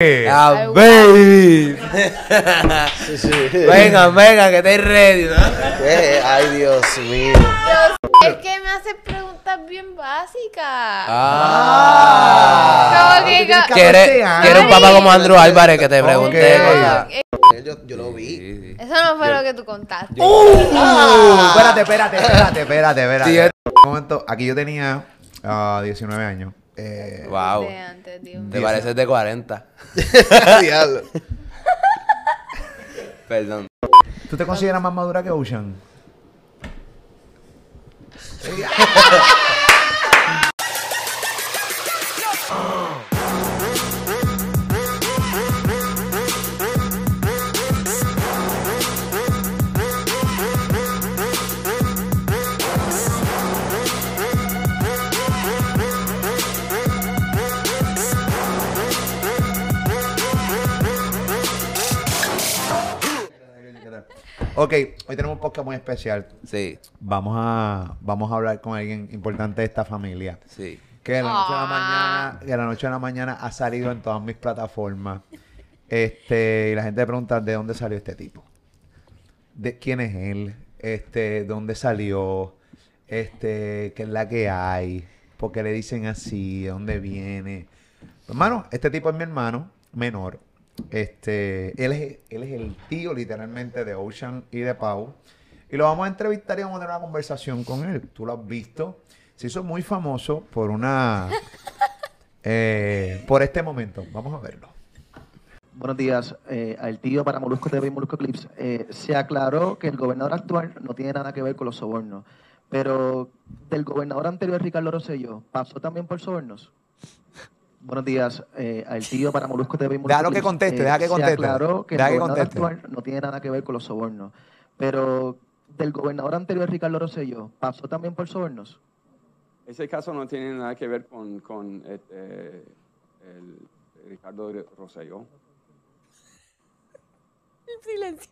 Ah, Ay, baby. Sí, sí. venga, venga, que estáis ready, ¿no? Eh, Ay, Dios mío. Es que me hace preguntas bien básicas. Ah. Tienes ¿Quieres, 14 años. quieres un papá como Andrew Álvarez que te pregunte cosas? Eh, Yo, yo lo vi. Eso no fue lo que tú contaste. Uh, espérate, espérate, espérate, espérate, espérate. Sí, es- Un momento, aquí yo tenía ah, 19 años. Eh, Wow. De antes, Dios. Te pareces de 40. Diablo. Perdón. ¿Tú te consideras más madura que Ocean? Ok, hoy tenemos un podcast muy especial. Sí, Vamos a, vamos a hablar con alguien importante de esta familia. sí. Que de la noche a la Ah. mañana, que de la noche a la mañana ha salido en todas mis plataformas. Este, y la gente pregunta de dónde salió este tipo. De quién es él, este, dónde salió, este, qué es la que hay, por qué le dicen así, de dónde viene. Hermano, este tipo es mi hermano menor. Este, él es, él es el tío literalmente de Ocean y de Pau. Y lo vamos a entrevistar y vamos a tener una conversación con él. Tú lo has visto. Se hizo muy famoso por una. eh, por este momento. Vamos a verlo. Buenos días. Eh, al tío para Molusco TV y Molusco Clips. Eh, se aclaró que el gobernador actual no tiene nada que ver con los sobornos. Pero del gobernador anterior, Ricardo Rosselló, ¿pasó también por sobornos? Buenos días. Eh, al tío para Molusco TV y Molusco Déjalo que conteste, deja que Se conteste. aclaró que el Deja que gobernador conteste. actual no tiene nada que ver con los sobornos. Pero del gobernador anterior, Ricardo Rosselló, ¿pasó también por sobornos? Ese caso no tiene nada que ver con, con este, el Ricardo Rosselló. Silencio.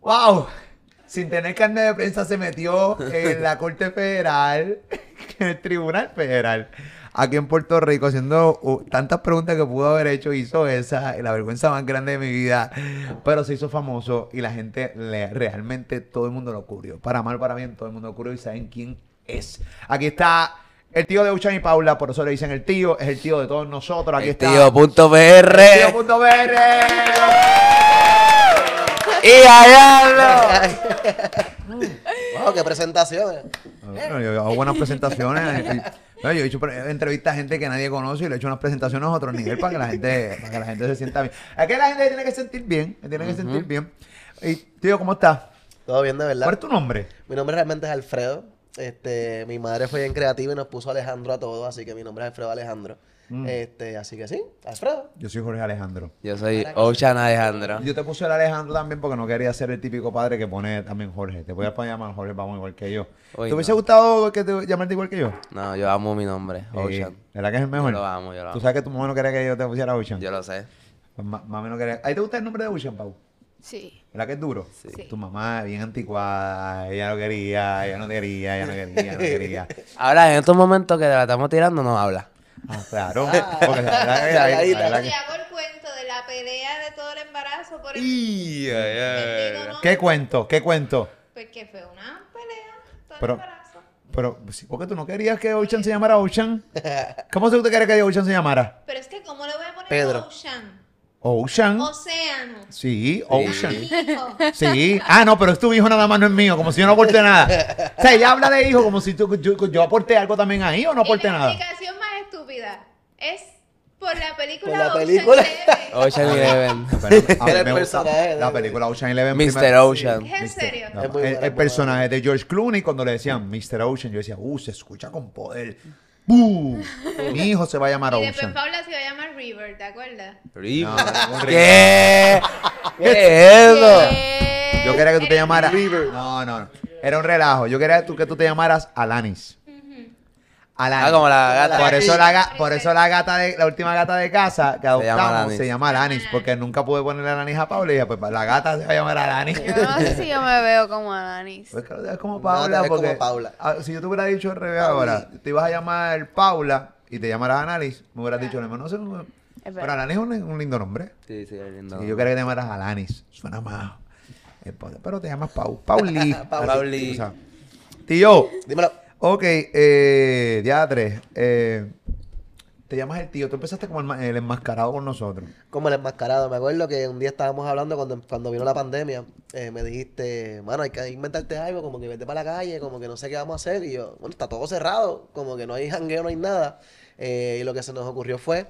¡Wow! Sin tener carne de prensa se metió en la Corte Federal, en el Tribunal Federal, aquí en Puerto Rico, haciendo uh, tantas preguntas que pudo haber hecho, hizo esa, la vergüenza más grande de mi vida, pero se hizo famoso y la gente, le- realmente todo el mundo lo cubrió. Para mal, para bien, todo el mundo lo cubrió y saben quién es. Aquí está el tío de Uchan y Paula, por eso le dicen el tío, es el tío de todos nosotros. Aquí El está. tío punto PR. El tío punto BR. Y allá Wow, qué presentaciones. Bueno, yo hago buenas presentaciones. No, yo he hecho entrevistas a gente que nadie conoce y le he hecho unas presentaciones a otro nivel para que la gente, para que la gente se sienta bien. Es que la gente tiene que sentir bien, tiene que sentir bien. Y tío, ¿cómo estás? Todo bien, de verdad. ¿Cuál es tu nombre? Mi nombre realmente es Alfredo. Este, mi madre fue bien creativa y nos puso Alejandro a todos, así que mi nombre es Alfredo Alejandro. Mm. Este, así que sí, Alfredo. Yo soy Jorge Alejandro. Yo soy Ocean Alejandro. Yo te puse el Alejandro también porque no quería ser el típico padre que pone también Jorge. Te voy a poner llamar Jorge, vamos igual que yo. Uy, ¿Te hubiese no. gustado que te llamarte igual que yo? No, yo amo mi nombre. Ocean. ¿Verdad que es el mejor? Yo lo amo, yo lo Tú amo. sabes que tu mamá no quería que yo te pusiera Ocean. Yo lo sé. Pues ma- mami no quería. ¿A ti te gusta el nombre de Ocean, Pau? Sí. ¿Verdad que es duro? Sí. Tu mamá bien anticuada, ella no quería, ella no quería, ella no quería, ella no quería. Ahora, en estos momentos que la estamos tirando, no habla. Ah, claro. Porque la verdad que- la calladita. verdad que- Y hago el cuento de la pelea de todo el embarazo por el Y. ¿Qué cuento? ¿Qué cuento? Pues que fue una pelea todo Pero- el embarazo. Pero, sí, ¿por qué tú no querías que Ocean se llamara Ocean? ¿Cómo se usted quiere que Ocean se llamara? Pero es que, ¿cómo le voy a poner Pedro. Ocean? Ocean. Océano. Sí, Ocean. Hijo. Sí. Ah, no, pero es tu hijo nada más, no es mío, como si yo no aporté nada. O sea, ella habla de hijo como si tú- yo, yo aporté algo también ahí o no la nada. explicación estúpida es por la película Por la Ocean película. Eleven. Ocean Eleven. A el de- la película Ocean Eleven. Mr. Ocean. ¿Es en serio? No, Es muy el, personaje de George Clooney, cuando le decían Mr. Ocean, yo decía, uh, se escucha con poder. ¡Bum! Mi hijo se va a llamar Y después Ocean. Paula se iba a llamar River, ¿te acuerdas? No, ¿Qué? ¿Qué es eso? ¿Qué? Yo quería que tú te llamaras. River. No, no, no. Era un relajo. Yo quería que tú, que tú te llamaras Alanis. Alanis. Ah, como la gata. Por eso la, ga- por eso la gata de la última gata de casa que llama adoptamos Alanis. se llama Alanis, porque nunca pude ponerle Alanis a Paula y dije, pues la gata se va a llamar Alanis. Yo no sé si yo me veo como Alanis. Pues claro, es como No, te Paula, ves como Paula. ah, si yo te hubiera dicho al revés ahora, te ibas a llamar Paula y te llamaras Analis, me hubieras dicho, no sé, Es Pero. Alanis es un, un lindo nombre. Sí, sí, es lindo. Sí, yo quería que te llamaras Alanis. Suena más. Pero te llamas Pau. Pauli. Pauli. O sea, Tío. Dímelo. Ok, eh, ya tres. Eh, te llamas el tío. Tú empezaste como el, el enmascarado con nosotros. Como el enmascarado. Me acuerdo que un día estábamos hablando cuando, cuando vino la pandemia. eh, me dijiste, mano, hay que inventarte algo, como que vete para la calle, como que no sé qué vamos a hacer. Y yo, bueno, está todo cerrado, como que no hay jangueo, no hay nada. Eh, y lo que se nos ocurrió fue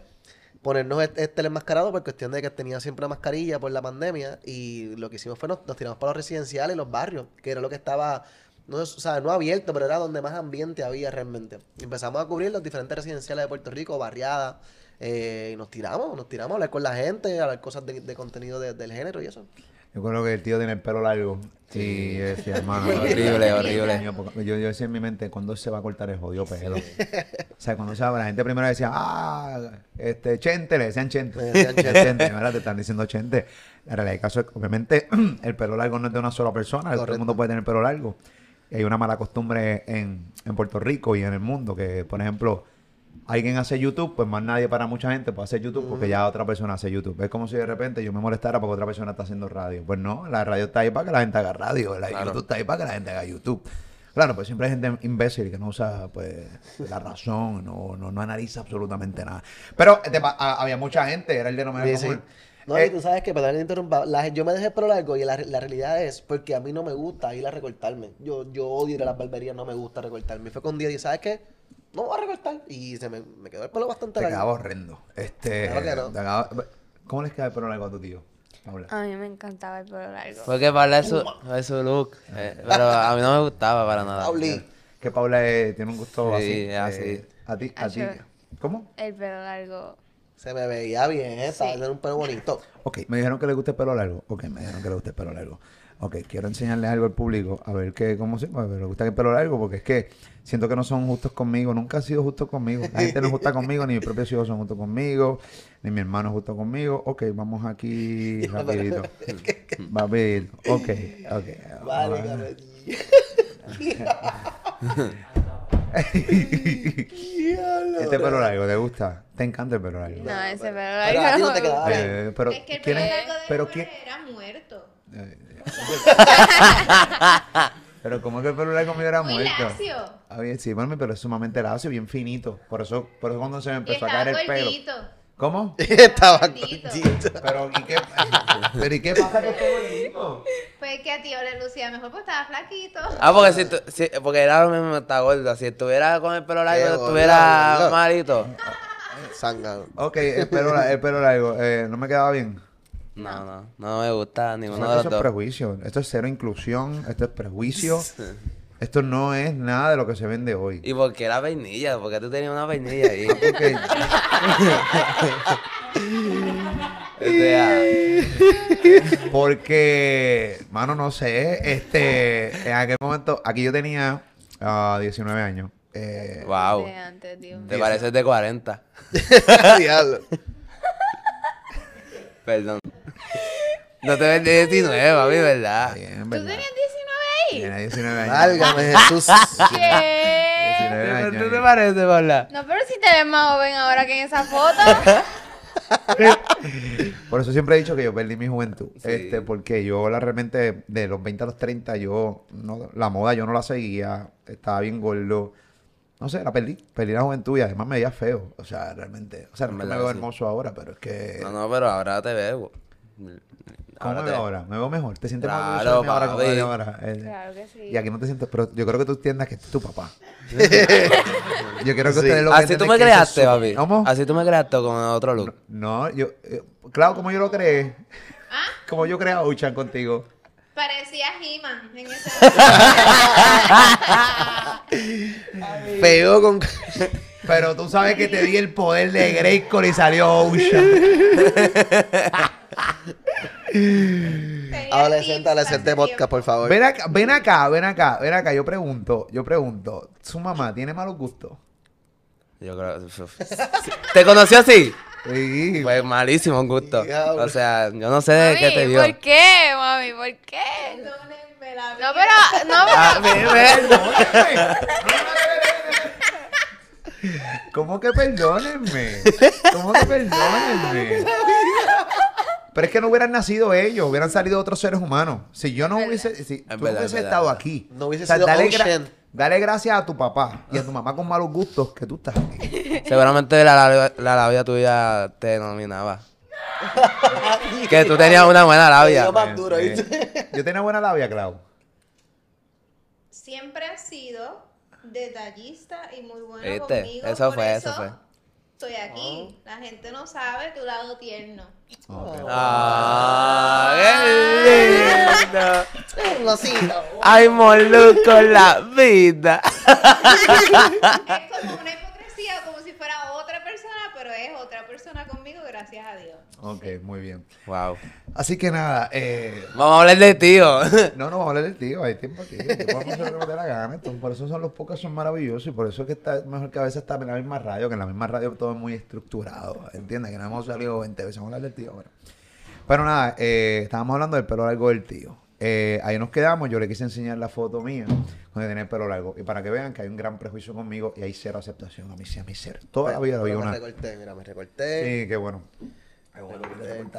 ponernos este, el enmascarado por cuestión de que tenía siempre mascarilla por la pandemia. Y lo que hicimos fue nos, nos tiramos para los residenciales los barrios, que era lo que estaba. No, es- o sea, no abierto, pero era donde más ambiente había realmente. Y empezamos a cubrir los diferentes residenciales de Puerto Rico, barriadas, eh, y nos tiramos, nos tiramos a hablar con la gente, a hablar cosas de, de contenido de- del género y eso. Yo creo que el tío tiene el pelo largo. Sí, yo decía, hermano. Horrible, horrible. Yo, yo, yo decía en mi mente, ¿cuándo se va a cortar el jodido pelo? o sea, cuando se va, la gente primero decía, ah, este, chente, le decían chente. Le decían chente. chente, ahora te están diciendo chente. La realidad del caso es que, obviamente, el pelo largo no es de una sola persona, todo el mundo puede tener pelo largo. Hay una mala costumbre en, en Puerto Rico y en el mundo que, por ejemplo, alguien hace YouTube, pues más nadie para mucha gente puede hacer YouTube porque ya otra persona hace YouTube. Es como si de repente yo me molestara porque otra persona está haciendo radio. Pues no, la radio está ahí para que la gente haga radio, la Claro. YouTube está ahí para que la gente haga YouTube. Claro, pues siempre hay gente imbécil que no usa pues la razón, no, no, no analiza absolutamente nada. Pero te pa- a- había mucha gente, era el denominador Sí, sí. No, Eh, y tú sabes que, perdón que te interrumpa, la- yo me dejé el pelo largo y la, la realidad es porque a mí no me gusta ir a recortarme. Yo, yo odio ir a las barberías, no me gusta recortarme. Fue con día y ¿sabes qué? No voy a recortar. Y se me, me quedó el pelo bastante te largo. quedaba horrendo. Este, Claro que no. te ¿Cómo les queda el pelo largo a tu tío? Paula? A mí me encantaba el pelo largo. Porque Paula es su, es su look. eh, pero a mí no me gustaba para nada. Pauli. Que Paula eh, tiene un gusto Sí, así. así. eh, a ti, a ti. Así. ¿Cómo? El pelo largo. Se me veía bien, estaba Sí. teniendo un pelo bonito. Ok, me dijeron que le gusta el pelo largo. Ok, me dijeron que le gusta el pelo largo. Ok, quiero enseñarles algo al público, a ver qué, cómo se pues, le gusta el pelo largo, porque es que siento que no son justos conmigo, nunca han sido justos conmigo. La gente no es justa conmigo, ni mis propios hijos son justos conmigo, ni mi hermano es justo conmigo. Ok, vamos aquí rapidito. Rapidito. Ok, ok. Vale. Este pelo largo, ¿te gusta? ¿Te encanta el pelo largo? No, ese pelo Pero a ti largo. no no te bien. Eh, pero, es que el ¿quién pelo es? largo de pero quién- era muerto. Pero como que el pelo largo mío era Muy muerto. lacio. Ah, bien, sí, bueno, mi pelo es sumamente lacio, bien finito. Por eso, por eso cuando se me Y empezó a caer el pelo. ¿Cómo? estaba Gordito. gordito. Pero ¿y qué, pero, ¿y qué pasa que estoy gordito? Pues que a tío le lucía mejor porque estaba flaquito. Ah, porque si, tú- si- porque era lo mismo, está gordo. Si estuviera con el pelo largo, gordo, estuviera gordo. malito. Zángano. Ok, el pelo, el pelo largo, eh, no me quedaba bien. No, no, no me gusta ninguno de los es dos. prejuicio. Esto es cero inclusión, esto es prejuicio. Esto no es nada de lo que se vende hoy. ¿Y por qué la vainilla? Porque tú tenías una vainilla ahí. Sea, Porque, mano, no sé, este, en aquel momento, aquí yo tenía ah, 19 años. Eh, wow. De antes, Dios. Te pareces de 40. Diablo. Perdón. No te ves de 19, papi, ¿verdad? bien, ¿Tú ¿verdad? tenías 19 ahí? Tiene 19 años. Válgame Jesús. ¿Qué? 19 años. ¿Tú te pareces, Paula? No, pero si te ves más joven ahora que en esa foto. Por eso siempre he dicho que yo perdí mi juventud. Sí. Este, porque yo la realmente, de los 20 a los 30, yo, no, la moda yo no la seguía. Estaba bien gordo. No sé, la perdí. Perdí la juventud y además me veía feo. O sea, realmente. O sea, no me veo sí. hermoso ahora, pero es que. No, no, pero ahora te veo. ¿Cómo me te- veo ahora? ¿Me veo mejor? ¿Te sientes más Claro, orgulloso de mí ahora como ahora? Eh, claro que sí. Y aquí no te sientes, pero yo creo que tú entiendas que este es tu papá. yo quiero que Sí. ustedes lo que Así tú me es creaste, su- papi. ¿Cómo? Así tú me creaste con otro look. No, yo, eh, claro, como yo lo creé. ¿Ah? Como yo creé a Uchan contigo. Parecía He-Man en ese Feo con. Pero tú sabes que te di el poder de Grayskull y salió Ocean. Adolescente, adolescente tiempo. por favor. Ven acá, ven acá, ven acá, ven acá. Yo pregunto, yo pregunto. ¿Su mamá tiene malos gustos? Yo creo. ¿Te conoció así? Sí. Pues malísimo un gusto. O sea, yo no sé de qué te vio. ¿por qué, mami? ¿Por qué? Perdónenme la No, vida. pero, no, pero, Ah. ¿Cómo que perdónenme? ¿Cómo que perdónenme? Pero es que no hubieran nacido ellos, hubieran salido otros seres humanos. Si yo no hubiese, si tú verdad, hubiese verdad, estado verdad. aquí, No hubiese sido dale, gra- Ocean. dale gracias a tu papá y a tu mamá con malos gustos que tú estás aquí. Seguramente la, la, la labia tuya te nominaba. que tú tenías una buena labia. Yo más duro, ¿viste? Yo tenía buena labia, Clau. Siempre has sido detallista y muy bueno ¿Viste? conmigo. Eso por fue, eso fue. Estoy aquí. La gente no sabe tu lado tierno. Ah, qué lindo. Un osito. Ay, molusco en la vida. es como una hipocresía, como si fuera otra persona, pero es otra persona conmigo, gracias a Dios. Ok, muy bien. Wow. Así que nada, eh, Vamos a hablar de tío. no, no vamos a hablar del tío, hay tiempo aquí. podemos hacer lo que dé la gana. entonces, por eso son los podcasts son maravillosos y por eso es que está mejor que a veces estar en la misma radio, que en la misma radio todo es muy estructurado. ¿Entiendes? Que no hemos salido 20 veces. Vamos a hablar del tío ahora. Pero nada, eh, estábamos hablando del pelo largo del tío. Eh, ahí nos quedamos, yo le quise enseñar la foto mía donde tenía el pelo largo. Y para que vean que hay un gran prejuicio conmigo y hay cero aceptación a mí, sí, a mí cero. Toda la vida lo vi Pero me una... recorté, mira, me recorté. Sí, qué bueno. Ay, bueno,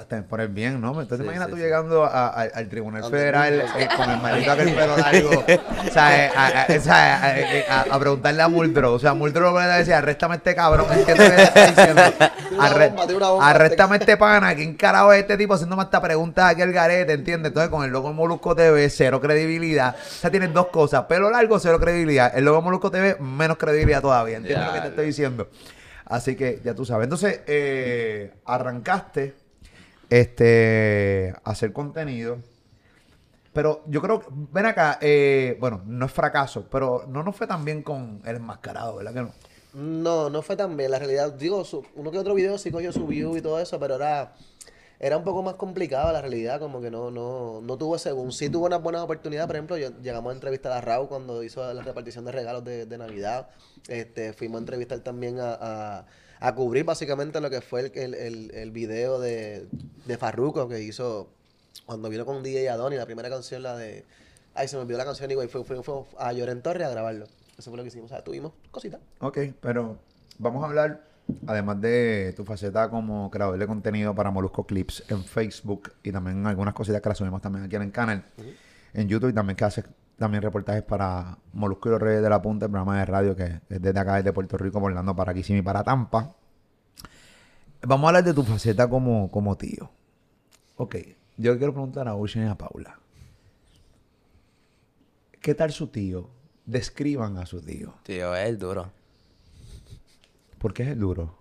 te por el bien, ¿no? Entonces Sí, imagina sí, tú sí. llegando a- a- al Tribunal Federal eh, con el maldito aquel pelo largo, o sea, eh, a, a- preguntarle a Muldrow, o sea, Muldrow le decía, arréstame a este cabrón, ¿entiendes lo que está diciendo? Arre- arréstame a este pana, ¿quién carajo es este tipo haciéndome hasta preguntas aquí al garete, ¿entiendes? Entonces con el logo Molusco TV, cero credibilidad, o sea, tienes dos cosas, pelo largo, cero credibilidad, el logo Molusco TV, menos credibilidad todavía, ¿entiendes Ya, lo que te estoy diciendo? Así que ya tú sabes. Entonces, eh, arrancaste este, a hacer contenido. Pero yo creo ven acá, eh, bueno, no es fracaso, pero no nos fue tan bien con el enmascarado, ¿verdad que no? No, no fue tan bien. La realidad, digo, uno que otro video sí cogió su view y todo eso, pero era, era un poco más complicado la realidad, como que no, no, no tuvo boom. Sí tuvo unas buenas oportunidades, por ejemplo, yo, llegamos a entrevistar a Raúl cuando hizo la repartición de regalos de, de Navidad. Este, fuimos a entrevistar también a, a, a cubrir básicamente lo que fue el, el, el, video de, de Farruko que hizo cuando vino con DJ Adoni, la primera canción, la de... Ay, se me olvidó la canción, igual fue, fue, fue a Lloren Torre a grabarlo. Eso fue lo que hicimos. O sea, tuvimos cositas. Ok, pero vamos a hablar, además de tu faceta como creador de contenido para Molusco Clips en Facebook y también algunas cositas que las subimos también aquí en el canal, en YouTube y también que haces también reportajes para Molusco y los Reyes de la Punta, el programa de radio que es desde acá, desde Puerto Rico, volando para Kissimmee para Tampa. Vamos a hablar de tu faceta como, como tío. Ok, yo quiero preguntar a Ocean y a Paula. ¿Qué tal su tío? Describan a su tío. Tío, es duro. ¿Por qué es el duro?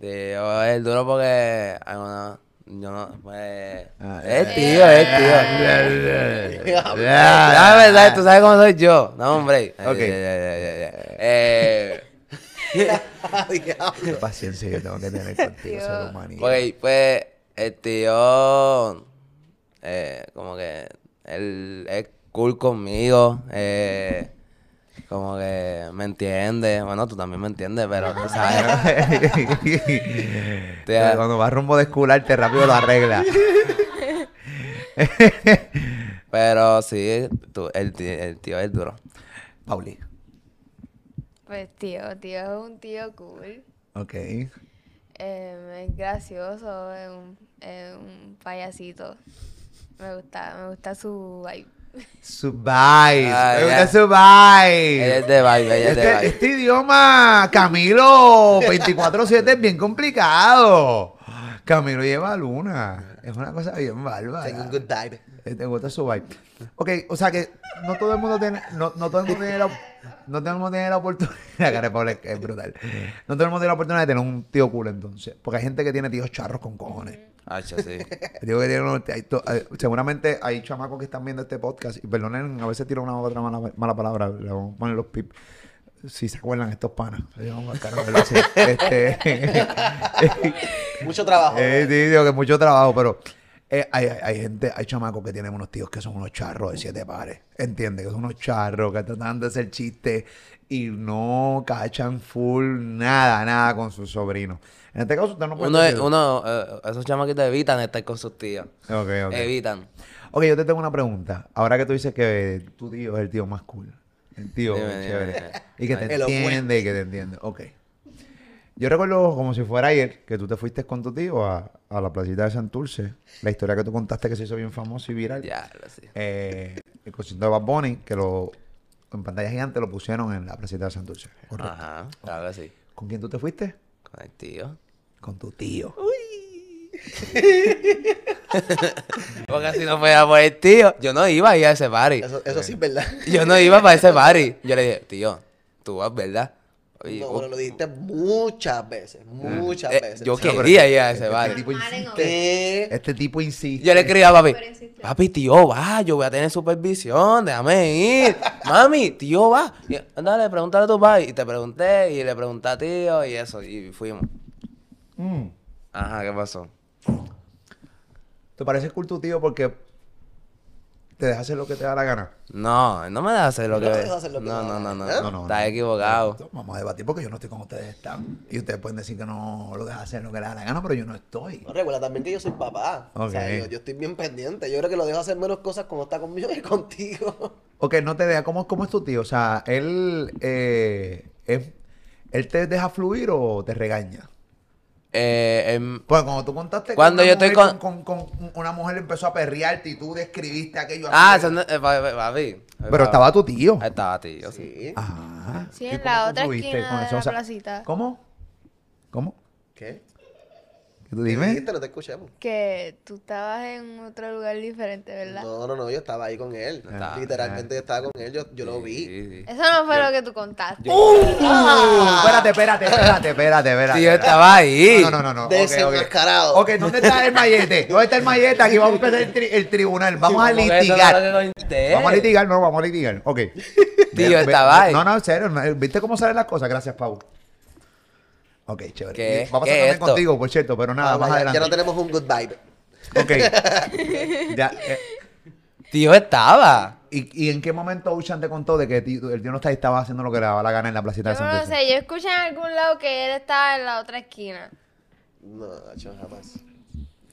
Es el duro porque. ay, no, yo no. Pues. Ah, es eh, tío, es tío. La verdad, tú sabes cómo soy yo. No, hombre. Ok. Ya, ya, ya, ya, ya. Eh. Qué paciencia yo tengo que tener contigo, ser humano. Pues, pues, el tío, eh, como que él es cool conmigo, eh, como que me entiende, bueno, tú también me entiendes, pero tú sabes. Cuando vas rumbo de escularte rápido lo arregla. pero sí, tú, el, tío, el tío es duro. Pauli. Pues tío, tío es un tío cool. Ok. Em, es gracioso, es un, es un payasito. Me gusta, me gusta su vibe. Su vibe. Ah, Me ya. gusta su Ella vibe. es de vibe, ella es de Este, vibe. este idioma, Camilo, 24-7 es bien complicado. Camilo lleva luna. Es una cosa bien bárbara. Tengo un good vibe. Eh, Te gusta su vibe. Ok, o sea que no todo el mundo tiene, no, no todo el mundo tiene la, no todo el mundo tiene la oportunidad, la de es brutal. No todo el mundo tiene la oportunidad de tener un tío cool entonces. Porque hay gente que tiene tíos charros con cojones. Hacho, sí. Digo que tiene unos- hay to- hay- seguramente hay chamacos que están viendo este podcast y perdonen, a veces tiro una u otra mala, mala palabra, le vamos a poner los pip. Si se acuerdan estos panas. Este, Mucho trabajo. eh, sí, digo que mucho trabajo, pero eh, hay, hay- gente, hay chamacos que tienen unos tíos que son unos charros de siete pares. ¿Entiendes? Que son unos charros que tratan de hacer chistes y no cachan full nada, nada con sus sobrinos. En este caso, usted no puede Uno, decir- uno eh, esos chamaquitos evitan estar con sus tíos. Ok, ok. Evitan. Ok, yo te tengo una pregunta. Ahora que tú dices que tu tío es el tío más cool. El tío Dime, chévere. dime. Y que te entiende y que te entiende. Ok. Yo recuerdo como si fuera ayer que tú te fuiste con tu tío a, a la placita de Santurce. La historia que tú contaste que se hizo bien famoso y viral. Ya, lo sé. Eh, el concierto de Bad Bunny, que lo en pantalla gigante lo pusieron en la placita de Santurce. Correcto. Ajá, claro que sí. ¿Con quién tú te fuiste? Con el tío. Con tu tío. Porque si no fuera por el tío, yo no iba a ir a ese party. Eso, eso sí es verdad. Yo no iba para ese party. Yo le dije, tío, tú vas, ¿verdad? No, bueno, lo dijiste muchas veces, muchas eh, veces. yo quería ir a ese Este party. tipo insiste. Este tipo insiste. Yo le escribí a papi, papi, tío, va, yo voy a tener supervisión, déjame ir. Mami, tío, va. Y, Dale, pregúntale a tu papi. Y te pregunté, y le pregunté a tío, y eso, y fuimos. Mm. Ajá, ¿qué pasó? ¿Te parece cool tu tío porque te deja hacer lo que te da la gana? No, él no me deja hacer lo No que... te deja hacer lo que no, te da no, la no, gana. no, ¿Eh? No, no, Estás no. equivocado. Vamos a debatir porque yo no estoy como ustedes están. Y ustedes pueden decir que no lo deja hacer lo que le da la gana, pero yo no estoy. No, recuerda también que yo soy papá. O sea, yo, yo estoy bien pendiente. Yo creo que lo dejo hacer menos cosas cuando está conmigo que contigo. Ok, no te deja. ¿Cómo, cómo es tu tío? O sea, él, eh, es- ¿él te deja fluir o te regaña? Eh, em, Pues cuando tú contaste que Cuando una yo estoy mujer con- con, con una mujer empezó a perrearte y tú describiste aquello ah, así. eso no, eh, papi. Pero estaba tu tío. Estaba tío, sí. Sí. Ah. Sí, ¿Y en cómo la otra esquina de la O sea, placita. ¿Cómo? ¿Cómo? ¿Qué? ¿Qué tú ¿Qué dime? dijiste? No te escuchamos. Que tú estabas en otro lugar diferente, ¿verdad? No, no, no, yo estaba ahí con él. Ah, Literalmente yo estaba con él, yo, yo lo vi. Sí, sí. Eso no fue lo que tú contaste. ¡Uh! Espérate, espérate, espérate, espérate, espérate. Tío, estaba ahí. No, no, no, no. ok, ok. Desenmascarado. Ok, ¿dónde está el mallete? ¿Dónde está el mallete? Aquí vamos a empezar el, tri- el tribunal. Vamos a litigar. Vamos a litigar, no, vamos a litigar. Ok. Tío, estaba ahí. No, no, en serio. ¿Viste cómo salen las cosas? Gracias, Pau. Ok, chévere. ¿Qué? Vamos a ¿Qué hacer es esto? contigo, por cierto, pero nada, Ah, más ya- adelante. Ya no tenemos un good vibe. Ok. ya, eh, Tío, estaba. ¿y, ¿Y en qué momento Ocean te contó de que el tío no está- estaba haciendo lo que le daba la gana en la placita de Yo no sé, yo escuché en algún lado que él estaba en la otra esquina. No, Nacho, jamás.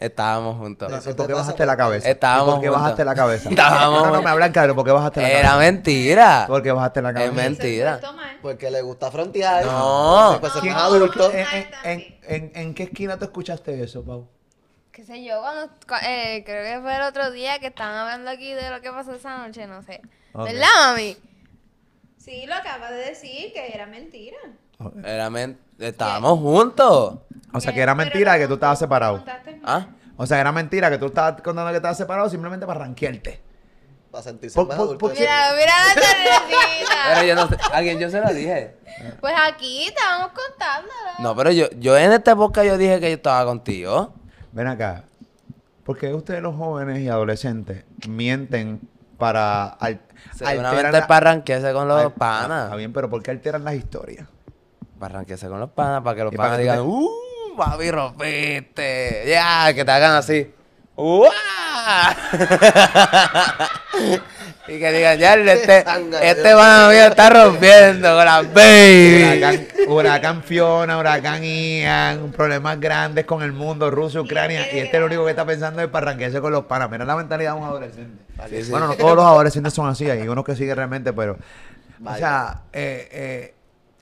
Estábamos juntos. No, ¿Y Eso ¿Por te qué bajaste la cabeza? Estábamos ¿Y ¿Por qué juntos. bajaste la cabeza? Estábamos No, no, me hablan claro. ¿Por qué bajaste la Era cabeza? mentira. ¿Por qué bajaste la Es cabeza? mentira. Portó mal. Porque le gusta frontear. No. Pues es ¿Quién- más adulto. ¿En, qué esquina tú escuchaste eso, Pau? qué sé yo, cuando, cua- eh, creo que fue el otro día que estaban hablando aquí de lo que pasó esa noche, no sé. Ok. ¿Verdad, mami? Sí, lo acaba de decir que era mentira. Era Estábamos juntos. O sea, que era mentira que tú estabas separado. ¿Ah? O sea, era mentira que tú estabas contando que estabas separado simplemente para ranquearte. Para sentirse Por- más por- adulto. Mira, mira la Pero yo no sé. Alguien yo se lo dije. Pues aquí estábamos contándolo. No, pero yo, yo en esta época yo dije que yo estaba contigo. Ven acá. ¿Por qué ustedes los jóvenes y adolescentes mienten para al- Seguramente alterar es la- para arranquearse con los al- Ah, Está panas. bien, pero ¿por qué alteran las historias? Para arranquearse con los panas, para que los panas digan, ¡Uh! Papi, rompiste. Ya, que te hagan así. ¡Uah! y que digan, ya, este, este pana mío está rompiendo con las baby. Huracán, huracán Fiona, huracán Ian, problemas grandes con el mundo, Rusia, Ucrania, y este lo único que está pensando es para arranquarse con los panas. Mira la mentalidad de un adolescente. Sí, sí. Bueno, no todos los adolescentes son así, hay unos que siguen realmente, pero... O sea, eh, eh,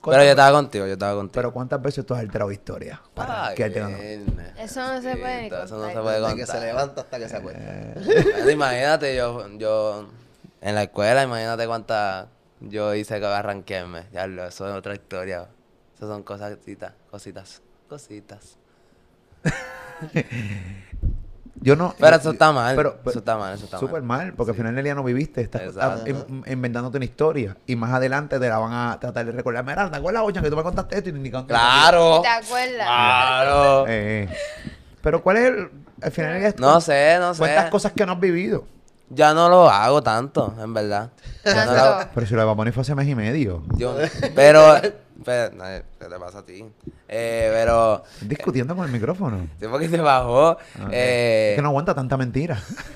Pero yo estaba contigo, yo estaba contigo. Pero ¿cuántas veces tú has alterado historia? Para Ay, nene. Eso no se puede ni Eso no contar. se puede Desde que se contar. levanta hasta que se acuesta. Bueno, imagínate, yo, yo en la escuela, imagínate cuántas yo hice que arranquearme. Ya lo, eso es otra historia. Esas son cositas, cositas, cositas. Yo no... Pero eso está mal. pero- eso está mal, eso está Súper mal. mal, porque al final del día no viviste, estás estás in- inventándote una historia y más adelante te la van a tratar de recordar. Mira, ¿te acuerdas, Ochan, que tú me contaste esto y ni con- Claro. ¿Te acuerdas? Claro. Eh, eh. Pero ¿cuál es el, al final del día? No sé, no sé. ¿Cuántas cosas que no has vivido? Ya no lo hago tanto, en verdad. Ya no lo hago. Tanto. Pero si lo de Baboni fue hace mes y medio. Yo- pero, pero, no, ¿qué te pasa a ti? Eh, pero, Discutiendo con el micrófono. sí, porque se bajó. Ok. Eh, Es que no aguanta tanta mentira.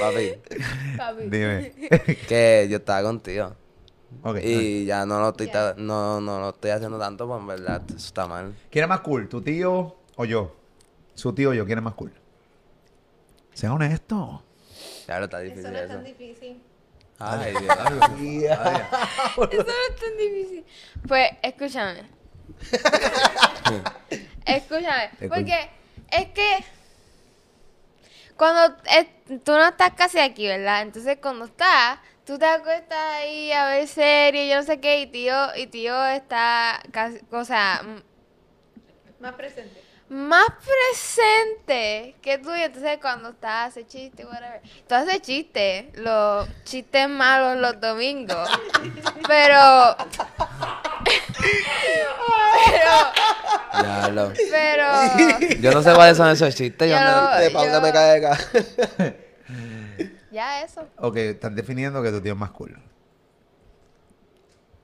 papi, Papi. Dime. que yo estaba contigo. Ok, Y ya no lo estoy no, no lo estoy haciendo tanto, pues en verdad eso está mal. ¿Quién es más cool? ¿Tu tío o yo? Su tío o yo, ¿quién es más cool? Sea honesto. Ya lo está Eso difícil no es eso. tan difícil. Ay, Dios. Ya. Eso no es tan difícil. Pues, escúchame. escúchame. Porque es que cuando es- tú no estás casi aquí, ¿verdad? Entonces cuando estás, tú te acuestas ahí a ver series, yo no sé qué, y tío, y tío está casi, o sea, m- Más presente. Más presente que tú. Y entonces cuando estás, hace chiste, whatever. Tú haces chistes, los chistes malos los domingos. pero. pero. Pero. Yo no sé cuáles son esos chistes. Yo Yo no- no- De Paula yo- me cae acá. Ya eso. Ok, estás definiendo que tu tío es más cool.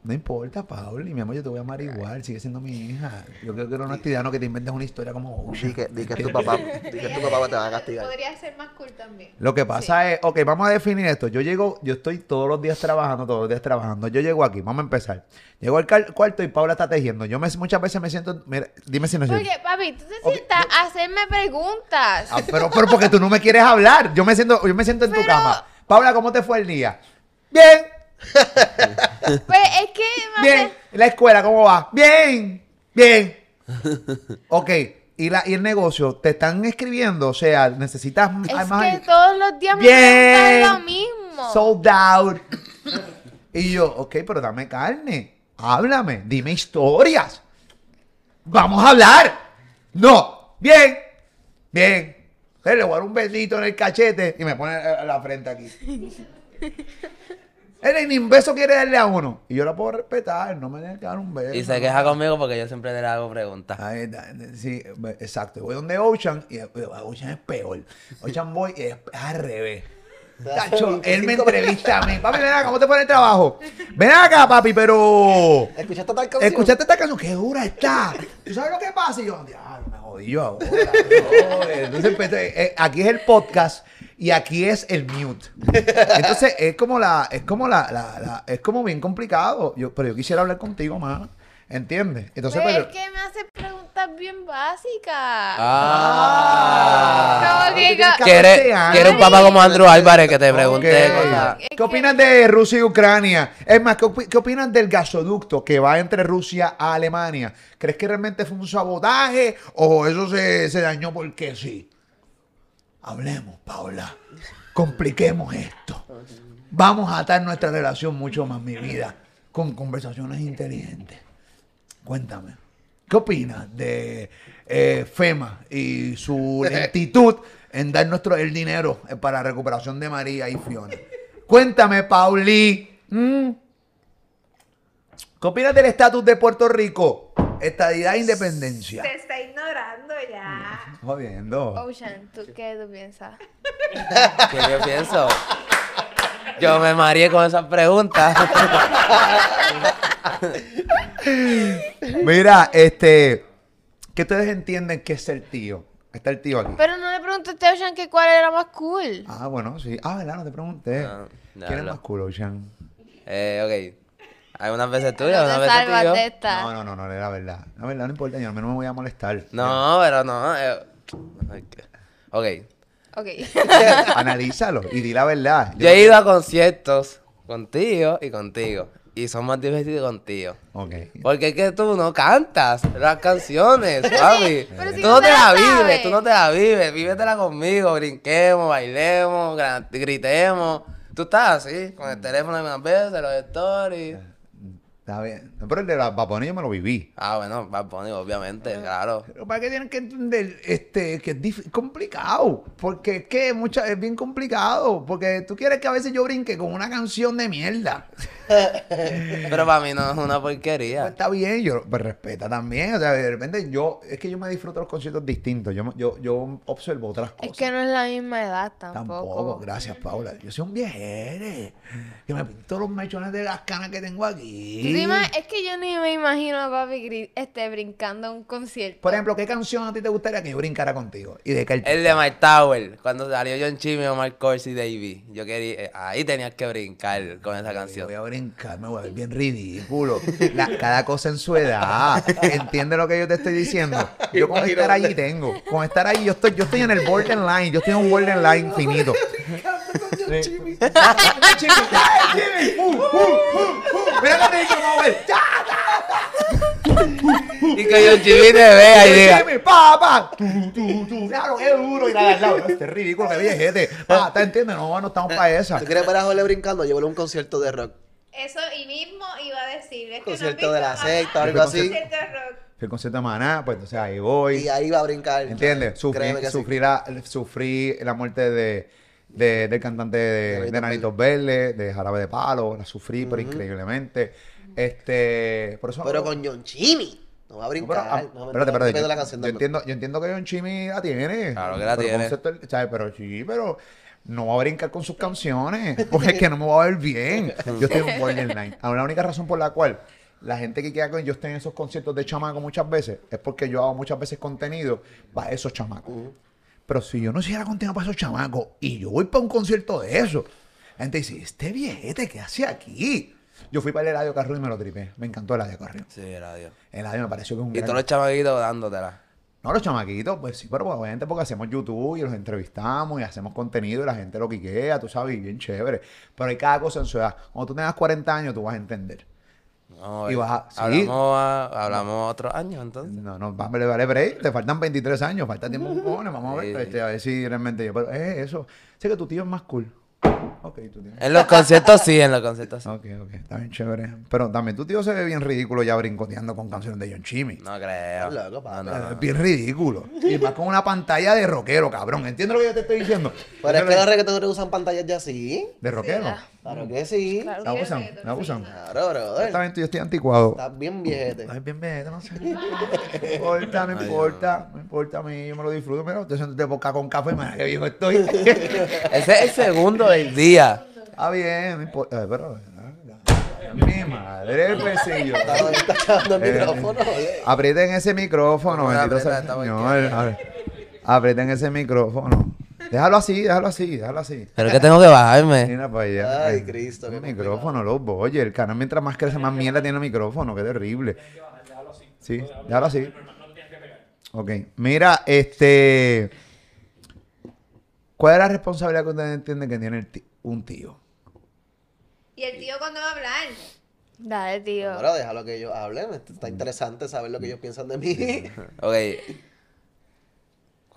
No importa, Pauli, mi amor, yo te voy a amar igual, sigue siendo mi hija. Yo creo que era un actividad que te inventes una historia como. Di que, di que tu papá. Di que tu papá te va a castigar. Podría ser más cool también. Lo que pasa es, ok, vamos a definir esto. Yo llego, yo estoy todos los días trabajando, todos los días trabajando. Yo llego aquí, vamos a empezar. Llego al cuarto y Paula está tejiendo. Yo me, muchas veces me siento, mira, dime si no. Porque, papi, tú te sientas a hacerme preguntas. Ah, pero, pero porque tú no me quieres hablar. Yo me siento, yo me siento en tu cama. Paula, ¿cómo te fue el día? Bien, Pues es que. me bien. ¿La escuela cómo va? Bien, bien. Ok, y, la, y el negocio, ¿te están escribiendo? O sea, necesitas Es más- que todos los días me Bien. preguntan lo mismo. sold out. Y yo, ok, pero dame carne. Háblame, dime historias. Vamos a hablar. No, bien, bien. Eh, Le voy a dar un besito en el cachete y me pone la frente aquí. Él ni un beso quiere darle a uno. Y yo la puedo respetar, no me tiene que dar un beso. Y se queja conmigo porque yo siempre le hago preguntas. Ahí está, sí, exacto. Voy donde Ocean y eh, Ocean es peor. Ocean voy y es al revés. Tacho, él me entrevista a mí. Papi, ven acá, ¿cómo te fue el trabajo? Ven acá, papi, pero. ¿Escuchaste tal canción? ¿Escuchaste esta canción? ¡Qué dura está! ¿Tú sabes lo que pasa? Y yo, diablo, me jodí yo ahora. brother". Entonces, empecé, eh, aquí es el podcast y aquí es el mute. Entonces, es como la, es como la, la- la- es como bien complicado. Yo, pero yo quisiera hablar contigo más. ¿Entiendes? Entonces, Pues pero. es que me hace preguntas bien básicas. Ah. Como que- Tienes que- Quiere, 14 años. quiere un papá como Andrew Álvarez que te pregunte cosas. ¿Qué que- opinas de Rusia y Ucrania? Es más, ¿qué, qué opinas del gasoducto que va entre Rusia a Alemania? ¿Crees que realmente fue un sabotaje o eso se, se dañó porque sí? Hablemos, Paula. Compliquemos esto. Vamos a atar nuestra relación mucho más, mi vida, con conversaciones inteligentes. Cuéntame, ¿qué opinas de eh, FEMA y su lentitud en dar nuestro el dinero eh, para la recuperación de María y Fiona? Cuéntame, Pauli. ¿Mm? ¿Qué opinas del estatus de Puerto Rico? Estadidad e independencia. Te está ignorando ya. Jodiendo. Ocean, ¿tú qué tú piensas? ¿Qué yo pienso? Yo me mareé con esas preguntas. Mira, este. ¿Qué ustedes entienden que es ser tío? Está el tío aquí. Pero no le preguntaste a Ocean que cuál era más cool. Ah, bueno, sí. Ah, ¿verdad? No te pregunté. Ah, ¿Quién es diablo. más cool, Ocean? eh, ok. Hay unas veces No tuyas, unas te veces salvas de tuyas. esta. No, no, no, no, era verdad. La verdad no importa, yo al menos me voy a molestar. No, pero no. eh, Ok. Ok. Analízalo y di la verdad. Yo he ido a conciertos contigo y contigo. Y son más divertidos contigo. Ok. Porque es que tú no cantas las canciones, papi. pero si tú no no te la la vives, sabes. tú no te la vives. Vívetela conmigo, brinquemos, bailemos, gra- gritemos. Tú estás así, con el teléfono algunas veces, los stories. Está bien. Pero el de la Paponi yo me lo viví. Ah, bueno, Bad Bunny, obviamente, claro. Pero para que tienen que entender este, que es complicado. Porque es que mucha, es bien complicado. Porque tú quieres que a veces yo brinque con una canción de mierda. Pero para mí no es una Pues porquería. está bien, yo pues respeta también. O sea, de repente yo, es que yo me disfruto los conciertos distintos. Yo, yo, yo observo otras cosas. Es que no es la misma edad tampoco. Tampoco, gracias Paula. Yo soy un viajero. Que me pinto los mechones de las canas que tengo ¿Tú aquí. te ima- es que yo ni me imagino a papi gri- este, brincando en un concierto. Por ejemplo, ¿qué canción a ti te gustaría que yo brincara contigo? Y de qué El de My Tower, cuando salió John Chimmy, Omar Corsi y Davey. Yo quería, eh, ahí tenías que brincar con esa Yo canción. voy a brincar, me voy a ver bien ridículo. La- cada cosa en su edad. ¿Entiende lo que yo te estoy diciendo? Yo con estar allí tengo. Con estar ahí, yo estoy, yo estoy en el borderline. Yo estoy en un borderline finito. Sí. Jimmy. ¡Ay, Jimmy! ¡Uh, uh, uh, ¡Mira. Y que yo Jimmy te vea y diga. Jimmy, pa, pa. Tú, tú, tú. Claro, qué duro. Y nada, al lado. Este es ridículo, qué viejete. Pa, ¿te entiendes? No, no estamos para esa. ¿Tú quieres ver a Jorge brincando? Llévalo a un concierto de rock. Eso y mismo iba a decir. Es que Concierto no de la secta, Ajá, algo así. Concierto de rock. Fui al concierto de Maná, pues entonces ahí voy. Y ahí va a brincar. ¿Entiendes? Sufrí, que sí. sufrí, la, sufrí la muerte de, de- del cantante de, de Nanitos Verdes, de Jarabe de Palo. La sufrí, pero increíblemente. Este, por eso Pero con John Chimmy. No va a No, pero, brincar. ah, no, espérate, espérate. Yo, la canción yo de- entiendo, yo entiendo que John Chimmy la tiene. Claro que la Pero tiene. concepto- ¿sabes? Pero sí, pero no va a brincar con sus canciones. Porque es que no me va a ver bien. Yo estoy en borderline. Ahora, la única razón por la cual la gente que queda con yo esté en esos conciertos de chamaco muchas veces es porque yo hago muchas veces contenido para esos chamacos. Pero si yo no hiciera contenido para esos chamacos y yo voy para un concierto de eso, la gente dice, este viejete, ¿qué hace aquí? Yo fui para el Eladio Carrión y me lo tripé. Me encantó el Eladio Carrión. Sí, radio. El Eladio me pareció que un Y gran- todos los chamaquitos dándotela. no, los chamaquitos, pues sí, pero pues, obviamente porque hacemos YouTube y los entrevistamos y hacemos contenido y la gente lo quiquea, tú sabes, y bien chévere. Pero hay cada cosa en su edad. Cuando tú tengas 40 años, tú vas a entender. No, Y eh, vas a- sí. hablamos, a- hablamos otros años entonces. No, no, vale, vale, break. Te faltan 23 años, falta tiempo un montón, Vamos a ver, Sí, este, a ver si realmente yo. Pero es eso. Sé que tu tío es más cool. Ok, tu tío. En los conciertos sí, en los conciertos sí. Ok, ok, está bien chévere. Pero también tu tío se ve bien ridículo ya brincoteando con canciones de John Chimmy. No creo. Loco, No, no, Es no. bien ridículo. Y más con una pantalla de rockero, cabrón. ¿Entiendes lo que yo te estoy diciendo? Pero es que los reggaetoneros usan pantallas ya así. ¿De rockero? Claro que sí. Claro. ¿La usan? ¿La usan? Claro, brother. Exactamente, yo estoy anticuado. Estás bien viejete. Ay, bien, bien, no sé. No importa, no importa. No importa a mí, yo me lo disfruto. Mira, estoy haciendo de boca con café, mira qué viejo estoy. Ese es el segundo del día. ah, bien, no importa. Eh, pero, mi madre, pesillo. El Eh, micrófono, oye. Aprieten ese micrófono, No, bendito sea el está Señor. Aprieten ese micrófono. Déjalo así, déjalo así, déjalo así. Pero que tengo que bajarme. Mira para allá. Ay, Cristo, qué micrófono, loco. Oye, el canal mientras más crece, más mierda tiene el micrófono. Qué terrible. Sí, déjalo así. Ok. Mira, este. ¿Cuál es la responsabilidad que usted entiende que tiene el ti- un tío? Y el tío cuando va a hablar. Dale, tío. Ahora déjalo que ellos hablen. Está interesante saber lo que ellos piensan de mí. Ok.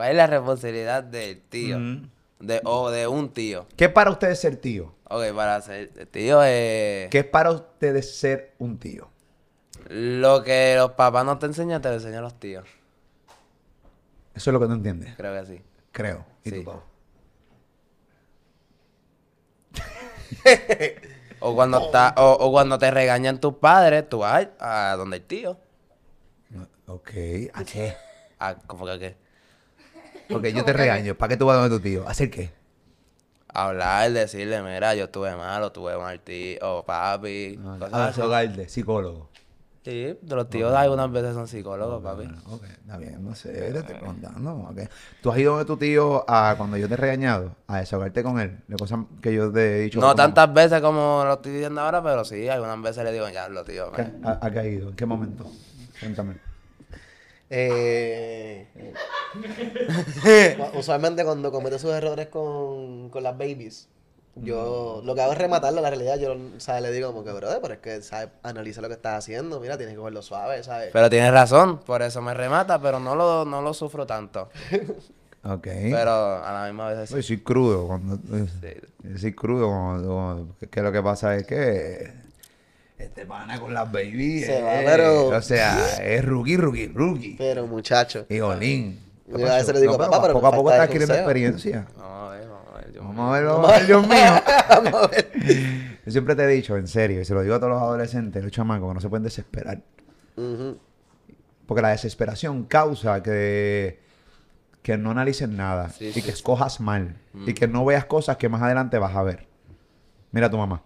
¿Cuál es la responsabilidad del tío? Mm. De, o de un tío. ¿Qué es para ustedes ser tío? Ok, para ser tío es... ¿Qué es para ustedes ser un tío? Lo que los papás no te enseñan, te lo enseñan los tíos. Eso es lo que tú entiendes. Creo que sí. Creo. ¿Y Sí. tú? O cuando, está, o, o cuando te regañan tus padres, tú vas a donde el tío. Ok. ¿A qué? Ah, ¿Cómo que qué? Ok, yo te regaño. ¿Para qué tú vas donde tu tío? ¿Hacer qué? Hablar, decirle, mira, yo estuve malo, tuve mal tío, o papi. cosas A así. hogar de psicólogo. Sí, de los tíos algunas veces son psicólogos, papi. Ok, está bien, no sé, te estoy preguntando. ok. ¿Tú has ido donde tu tío a cuando yo te he regañado a desahogarte con él? De cosas que yo te he dicho. No como- tantas veces como lo estoy diciendo ahora, pero sí, algunas veces le digo, ya, lo tío. ¿Qué- man". ¿A, a qué has ido? ¿En qué momento? Cuéntame. Eh, usualmente cuando comete sus errores con, con las babies, yo lo que hago es rematarlo. La realidad, yo ¿sabes? le digo como que, brother, pero es que ¿sabes? analiza lo que estás haciendo. Mira, tienes que cogerlo suave, ¿sabes? Pero tienes razón, por eso me remata, pero no lo, no lo sufro tanto. Ok. Pero a la misma vez sí. Oye, soy crudo. Cuando, Sí. yo soy crudo. cuando- cuando- que lo que pasa es que este pana con las baby. Se eh, va, pero- O sea, es rookie, rookie, rookie. Pero muchacho, Y Olin. ¿Qué Yo a veces le digo, No, papá, pero poco a poco está adquiriendo experiencia. Vamos a ver, vamos a ver. Vamos a ver, vamos a ver, Dios mío. Yo siempre te he dicho, en serio, y se lo digo a todos los adolescentes, los chamacos, que no se pueden desesperar. Porque la desesperación causa que, que no analicen nada Sí, y sí, que sí. escojas mal y que no veas cosas que más adelante vas a ver. Mira a tu mamá.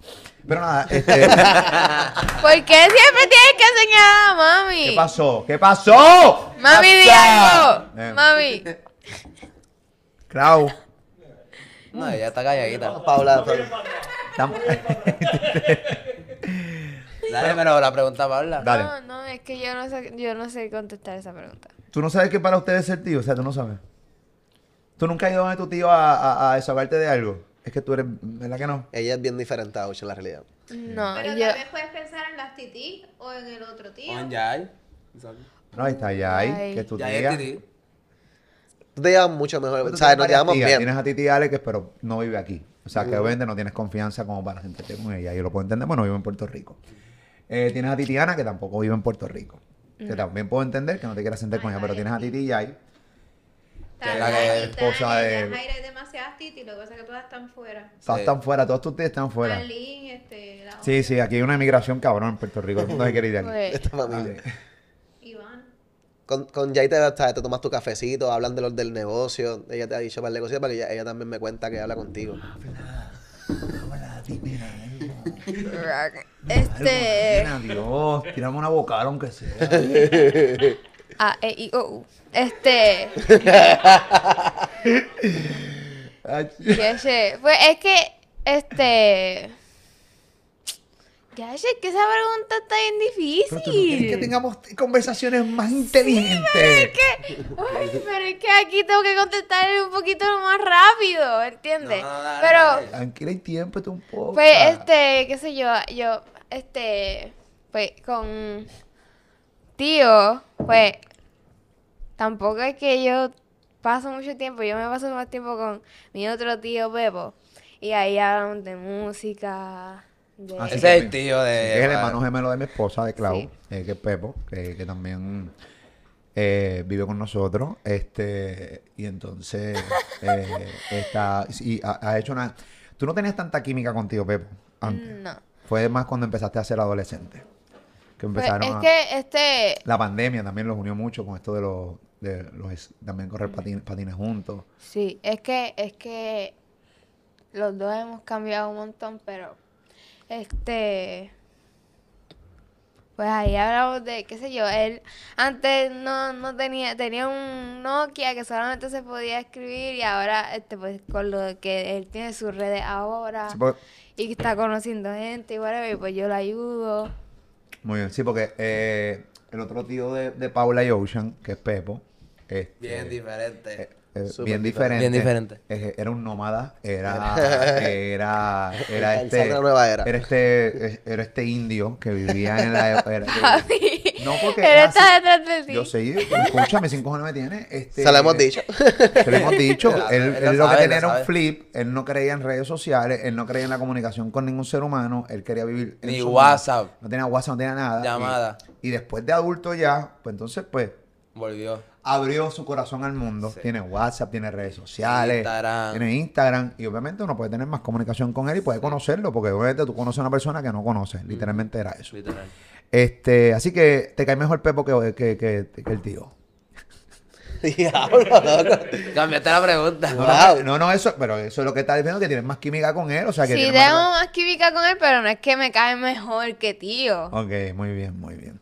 Pero nada, este, ¿Por qué siempre tienes que enseñar a mami? ¿qué pasó? ¿Qué pasó? Mami, di. Eh, Mami. Clau. No, ella está calladita. Paula, Dale, pero la pregunta Paula. Dale. No, no, es que yo no sé, yo no sé contestar esa pregunta. ¿Tú no sabes qué para ustedes ser tío? O sea, tú no sabes. ¿Tú nunca has ido donde tu tío a, a, a desahogarte de algo? Es que tú eres, ¿verdad que no? Ella es bien diferente a Ocean en la realidad. No, Pero yo... tal vez puedes pensar en las tití o en el otro tío. On Jai. Exacto. No, ahí está Yai. que es tu tía. es Titi. Tú te llevas mucho mejor. Tú O sea, tienes nos varias llevamos tías. bien. Tienes a Titi Alex, pero no vive aquí. O sea, que obviamente no tienes confianza como para sentarte con ella. Yo lo puedo entender, bueno, vive en Puerto Rico. Eh, tienes a Titiana, que tampoco vive en Puerto Rico. Que también puedo entender que no te quieras sentar con ella, pero tienes a Titi y Que la que es esposa de- Jaira hay demasiadas titi, lo que pasa es que todas están fuera. Todas Sí. están fuera, todos tus tías están fuera. Marlene, este, la Sí, sí, aquí hay una emigración cabrón en Puerto Rico. El mundo se quiere ir de aquí. Pues, Esta familia. Iván. Con, con Jay te, te tomas tu cafecito, hablan de los del negocio. Ella te ha dicho un par de cositas porque ella, ella también me cuenta que habla contigo. este... Dios, tirame una bocada aunque sea. A, E, I, O, U. Este... Ya sé. Pues es que, este. Ya sé que esa pregunta está bien difícil. Pero tú no quieres que tengamos conversaciones más inteligentes. Ay, pero es que aquí tengo que contestar un poquito más rápido, ¿entiendes? No, pero. Tranquila, hay tiempo, tú un poco. pues, este, qué sé yo, yo, este, pues, con tío, pues, tampoco es que yo paso mucho tiempo, yo me paso más tiempo con mi otro tío Bebo, y ahí hablamos de música, de... Ah, sí, Ese es el tío de- es el hermano gemelo de mi esposa, de Clau, Sí. eh, que es Pepo, que, que también eh, vive con nosotros. Este, y entonces eh, está. Y ha, ha hecho una. Tú no tenías tanta química contigo, Pepo, antes. No. Fue más cuando empezaste a ser adolescente. Que Pues, empezaron es a- que, este, La pandemia también los unió mucho con esto de los. De los también correr Mm. patin- patines juntos. Sí, es que, es que los dos hemos cambiado un montón, pero este pues ahí hablamos de, qué sé yo, él antes no, no tenía, tenía un Nokia que solamente se podía escribir y ahora este pues con lo que él tiene sus redes ahora Sí, porque- y que está conociendo gente y whatever, y pues yo lo ayudo. Muy bien, sí, porque eh, el otro tío de, de Paula y Ocean, que es Pepo, este, Bien diferente. Eh, eh, bien diferente. Bien diferente. Eh, Era un nómada, era, era, era este, nueva era. era este, era este indio que vivía en la, era- no porque Él es está detrás de ti. yo sé, escúchame, sin cojones me tiene, este, Se lo hemos dicho. se lo hemos dicho, él, Él él lo lo que tenía era un flip, él no creía en redes sociales, él no creía en la comunicación con ningún ser humano, él quería vivir en Ni su WhatsApp. mundo. no tenía WhatsApp, no tenía nada, y- Llamada. y después de adulto ya, pues entonces pues Volvió. abrió su corazón al mundo. Sí. Tiene WhatsApp, tiene redes sociales, Instagram. tiene Instagram. Y obviamente uno puede tener más comunicación con él y puede conocerlo, porque obviamente tú conoces a una persona que no conoces. Literalmente era eso. Literal. Este, así que te cae mejor Pepo que, que, que- que el tío. Diablo, loco. Cambiaste la pregunta. No, Wow. no, no, eso, pero eso es lo que está diciendo, que tienes más química con él. O sea, que Sí, más- tengo más química con él, pero no es que me cae mejor que tío. Ok, muy bien, muy bien.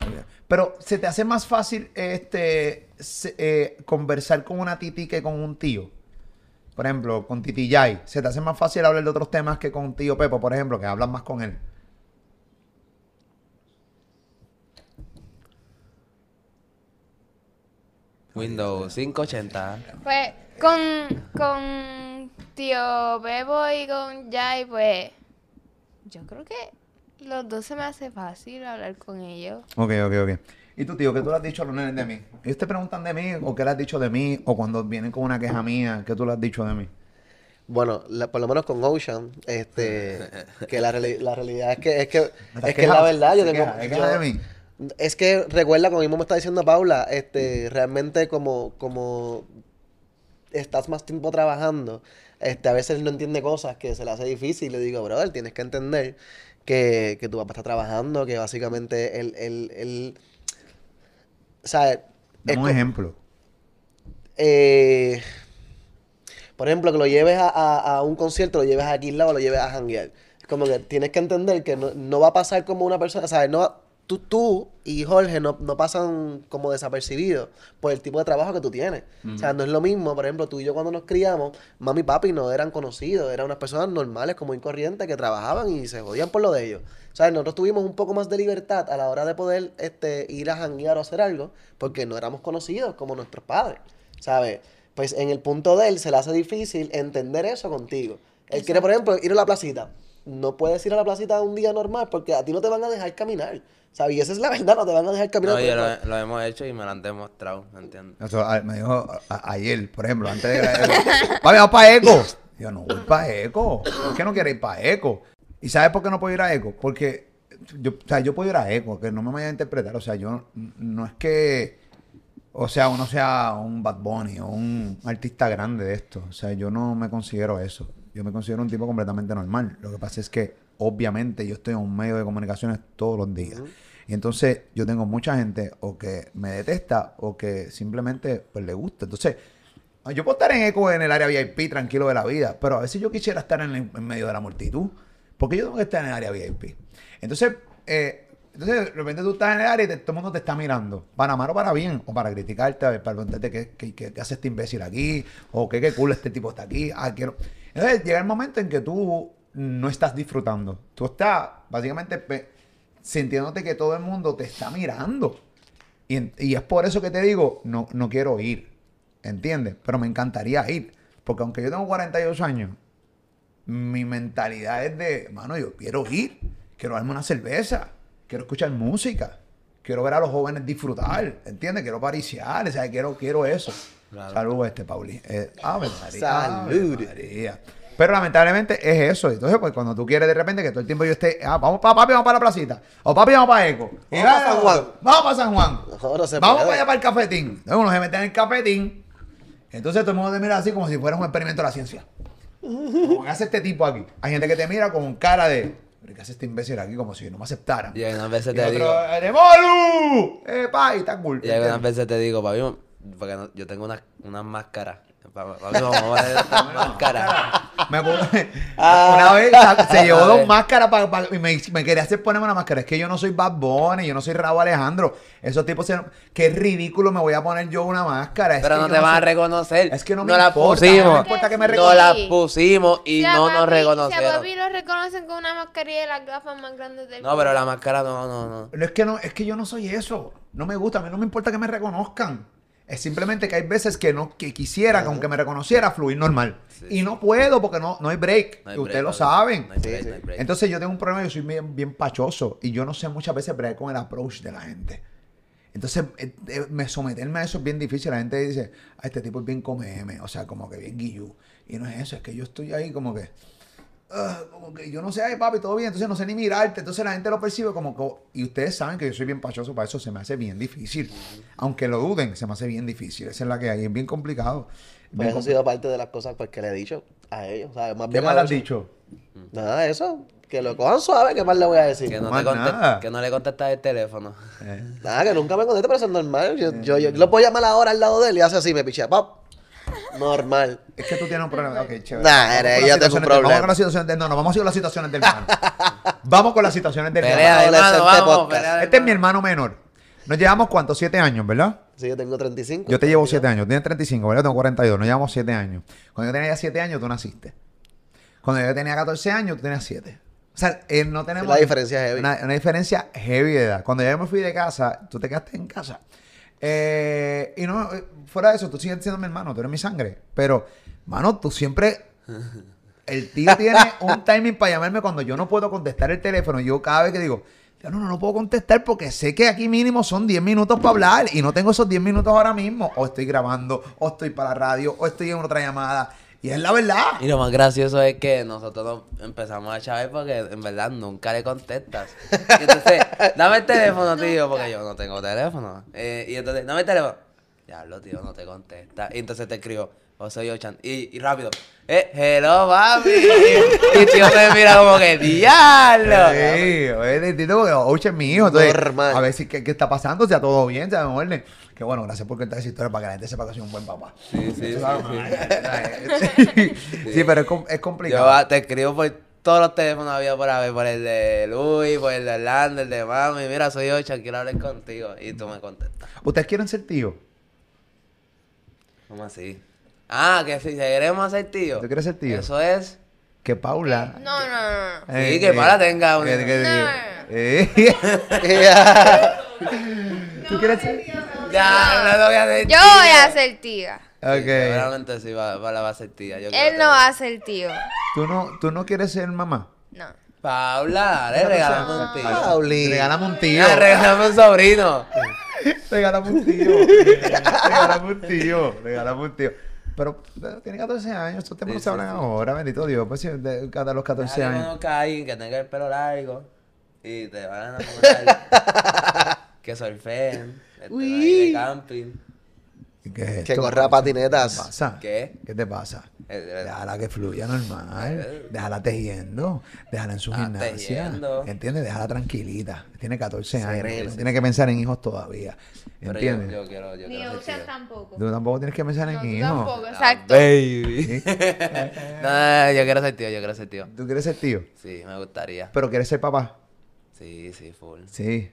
Muy bien. Pero, ¿se te hace más fácil este se- eh, conversar con una titi que con un tío? Por ejemplo, con Titi Yai. ¿Se te hace más fácil hablar de otros temas que con tío Pepo, por ejemplo, que hablan más con él? Windows 580. Pues con, con tío Bebo y con Jai, pues yo creo que los dos se me hace fácil hablar con ellos. Ok, ok, ok. ¿Y tú, tío, qué tú le has dicho a los nenes de mí? ¿Ellos te preguntan de mí o qué le has dicho de mí? O cuando vienen con una queja mía, ¿qué tú le has dicho de mí? Bueno, la- por lo menos con Ocean, este, que la, reali- la realidad es que es que, ¿No te has es que la verdad yo ¿Se tengo queja? ¿Se yo- de mí? Es que recuerda, como mismo me está diciendo Paula, este, realmente como, como estás más tiempo trabajando, este, a veces no entiende cosas que se le hace difícil. Le digo, brother, tienes que entender que, que tu papá está trabajando, que básicamente él, él, él, o sea, Dame un ejemplo. eh, por ejemplo, que lo lleves a, a- a un concierto, lo lleves a Aquila o lo lleves a janguear. Es como que tienes que entender que no, no va a pasar como una persona, ¿sabes? No, tú, tú y Jorge no, no pasan como desapercibidos por el tipo de trabajo que tú tienes. O sea, no es lo mismo, por ejemplo, tú y yo cuando nos criamos, mami y papi no eran conocidos, eran unas personas normales, como incorrientes, que trabajaban y se jodían por lo de ellos. O sea, nosotros tuvimos un poco más de libertad a la hora de poder este, ir a janguear o hacer algo, porque no éramos conocidos como nuestros padres, ¿sabes? Pues en el punto de él se le hace difícil entender eso contigo. Él quiere, por ejemplo, ir a la placita. No puedes ir a la placita un día normal porque a ti no te van a dejar caminar. ¿Sabes? Y esa es la verdad, no te van a dejar caminar. Oye, porque- lo, lo hemos hecho y me lo han demostrado, ¿entiendes? Eso, a- me dijo a- ayer, por ejemplo, antes de la vamos para Eco. Yo no voy para Eco. ¿Por qué no quiere ir para Eco? ¿Y sabes por qué no puedo ir a Eco? Porque yo, o sea, yo puedo ir a Eco, que no me vaya a interpretar. O sea, yo no, no es que, o sea, uno sea un Bad Bunny o un artista grande de esto. O sea, yo no me considero eso. Yo me considero un tipo completamente normal. Lo que pasa es que, obviamente, yo estoy en un medio de comunicaciones todos los días. Y entonces yo tengo mucha gente o que me detesta o que simplemente pues le gusta. Entonces, yo puedo estar en eco en el área VIP tranquilo de la vida, pero a veces yo quisiera estar en, el- en medio de la multitud. Porque yo tengo que estar en el área VIP. Entonces, eh, entonces de repente tú estás en el área y te- todo el mundo te está mirando. Para mal o para bien. O para criticarte, para preguntarte qué, qué, qué- qué hace este imbécil aquí. O qué, qué cool este tipo está aquí. Ah, quiero. Entonces llega el momento en que tú no estás disfrutando. Tú estás básicamente sintiéndote que todo el mundo te está mirando. Y es por eso que te digo, no, no quiero ir. ¿Entiendes? Pero me encantaría ir. Porque aunque yo tengo 48 años, mi mentalidad es de, mano, yo quiero ir. Quiero darme una cerveza. Quiero escuchar música. Quiero ver a los jóvenes disfrutar. ¿Entiendes? Quiero pariciar. O sea, quiero, quiero eso. Claro. Saludos, este, Pauli. Eh, Ave María, Salud. Ave María. Pero lamentablemente es eso. Entonces, pues cuando tú quieres de repente que todo el tiempo yo esté, ah, vamos para papi, vamos para la placita. O papi, vamos para Eco. Vamos pa' San Juan. Vamos para San Juan. Vamos para allá para el cafetín. Entonces uno se mete en el cafetín. Entonces todo el mundo te mira así como si fuera un experimento de la ciencia. Como que hace este tipo aquí. Hay gente que te mira con cara de. ¿Pero qué hace este imbécil aquí? Como si no me aceptaran. Y algunas veces Y te otro, digo, ¡Demolu! ¡Eh, pa! Y está cool. y algunas veces te digo, papi, porque no- yo tengo unas unas máscaras. Vamos a poner estas máscaras. Me puse- Ah. una vez se llevó dos ver. máscaras para, y me, me quería hacer ponerme una máscara. Es que yo no soy Bad Bunny, yo no soy Raúl Alejandro. Esos tipos, se, qué ridículo me voy a poner yo una máscara. Es Pero no te van a reconocer. Es que no me la importa, pusimos. no importa que me No la pusimos y Si no papi- nos Si a reconocieron. papi lo reconocen con una mascarilla y las gafas más grandes del No, pero la máscara no, no, no. No, es que no, es que yo no soy eso. No me gusta, a mí no me importa que me reconozcan. Es simplemente que hay veces que no que quisiera que aunque me reconociera fluir normal. Sí, y sí. no puedo porque no, no hay break. No hay y ustedes break, lo saben. No hay break, Sí, no hay break. Entonces yo tengo un problema, yo soy bien, bien pachoso y yo no sé muchas veces bregar con el approach de la gente. Entonces, eh, eh, me someterme a eso es bien difícil. La gente dice, ah, este tipo es bien come M, o sea, como que bien guillú. Y no es eso, es que yo estoy ahí como que, ah, como que yo no sé, ay papi, todo bien, entonces no sé ni mirarte. Entonces la gente lo percibe como que, y ustedes saben que yo soy bien pachoso, para eso se me hace bien difícil. Aunque lo duden, se me hace bien difícil. Esa es la que hay, es bien complicado. Pues eso ha sido parte de las cosas pues, que le he dicho a ellos. ¿sabes? Más ¿Qué bien más le has dicho? Nada, eso. Que lo cojan suave, ¿qué más le voy a decir? Que no, más te conte- nada. que no le contestas el teléfono. Eh, Nada, que nunca me conteste, pero eso es normal. Yo, yo, yo lo puedo llamar ahora al lado de él y hace así, me pichea, pop. Normal. Es que tú tienes un problema. Ok, chévere. Nah, Vamos eres- con las yo tengo un problema. Vamos con las situaciones del. No, no, vamos con las situaciones del hermano. vamos con las situaciones del Pelea de hermano. vamos. pelea Este es mi hermano. menor. Nos llevamos cuántos? Siete años, ¿verdad? Sí, yo tengo 35. Yo te llevo siete años. Tú tienes 35, ¿verdad? Yo tengo 42. Nos llevamos siete años. Cuando yo tenía ya siete años, tú naciste. Cuando yo tenía 14 años, tú tenías siete. O sea, eh, no tenemos... la diferencia heavy. Una, una diferencia heavy de edad. Cuando yo me fui de casa, tú te quedaste en casa. Eh, y no, eh, fuera de eso, tú sigues siendo mi hermano, tú eres mi sangre. Pero, mano, tú siempre... El tío tiene un timing para llamarme cuando yo no puedo contestar el teléfono. Yo cada vez que digo, "Tío, no, no, no puedo contestar porque sé que aquí mínimo son 10 minutos para hablar y no tengo esos 10 minutos ahora mismo. O estoy grabando, o estoy para la radio, o estoy en otra llamada. Y es la verdad. Y lo más gracioso es que nosotros nos empezamos a chavar porque en verdad nunca le contestas. Y entonces, dame el teléfono, tío, porque yo no tengo teléfono. Eh, y entonces, dame el teléfono. Diablo, tío, no te contesta. Y entonces te escribo, oh, soy Ochan. Y, y rápido, eh, hello, papi. Y, y tío me mira como que, diablo. Sí, es distinto porque Ouch es mi hijo. Entonces, Normal. a ver si qué, qué está pasando, sea todo bien, sea mejor. Que bueno, gracias por contar esa historia para que la gente sepa que soy un buen papá. Sí, sí, sí, sí. sí. Sí, pero es, es complicado. Yo ah, te escribo por todos los teléfonos había por haber, por el de Luis, por el de Orlando, el de mami. Mira, soy Ochan, quiero hablar contigo. Y tú me contestas. ¿Ustedes quieren ser tío? ¿Cómo así? Ah, que si queremos ser tío. ¿Tú quieres ser tío? Eso es. Que Paula. No, no, no. no. Sí, que Paula tenga un- que- que- No. eh. ¿Tú quieres ser? Ya, no lo voy a decir. Yo voy a ser tía. Ok. Seguramente sí va, va, la va a ser tía. Yo Él no tener- va a ser tío. ¿Tú no, ¿Tú no quieres ser mamá? No. Paula, dale, regálame un tío. Pauli. Regálame un tío. Ah, regálame un sobrino. Regálame un tío. Regálame un tío. Regálame un tío. Pero tiene 14 años, estos temas no Sí, se sí, hablan sí. ahora, bendito Dios. Pues sí, de, cada los 14 Déjale que años. alguien que tenga el pelo largo y te van a enamorar. que surfeen, de camping. ¿Qué es Que corra ¿Qué patinetas. te pasa? ¿Qué? ¿Qué te pasa? Eh, eh, Déjala que fluya normal. Eh. Déjala tejiendo. Déjala en su Ah, gimnasia. tejiendo. ¿Entiendes? Déjala tranquilita. Tiene 14 años. No tiene que pensar en hijos todavía. Pero yo, ¿Entiendes? yo quiero, yo Ni quiero tío. tampoco. Tú tampoco tienes que pensar en No, hijos. tampoco, Ah, exacto. Baby. no, no, no, yo quiero ser tío, yo quiero ser tío. ¿Tú quieres ser tío? Sí, me gustaría. ¿Pero quieres ser papá? Sí, sí, full. Sí.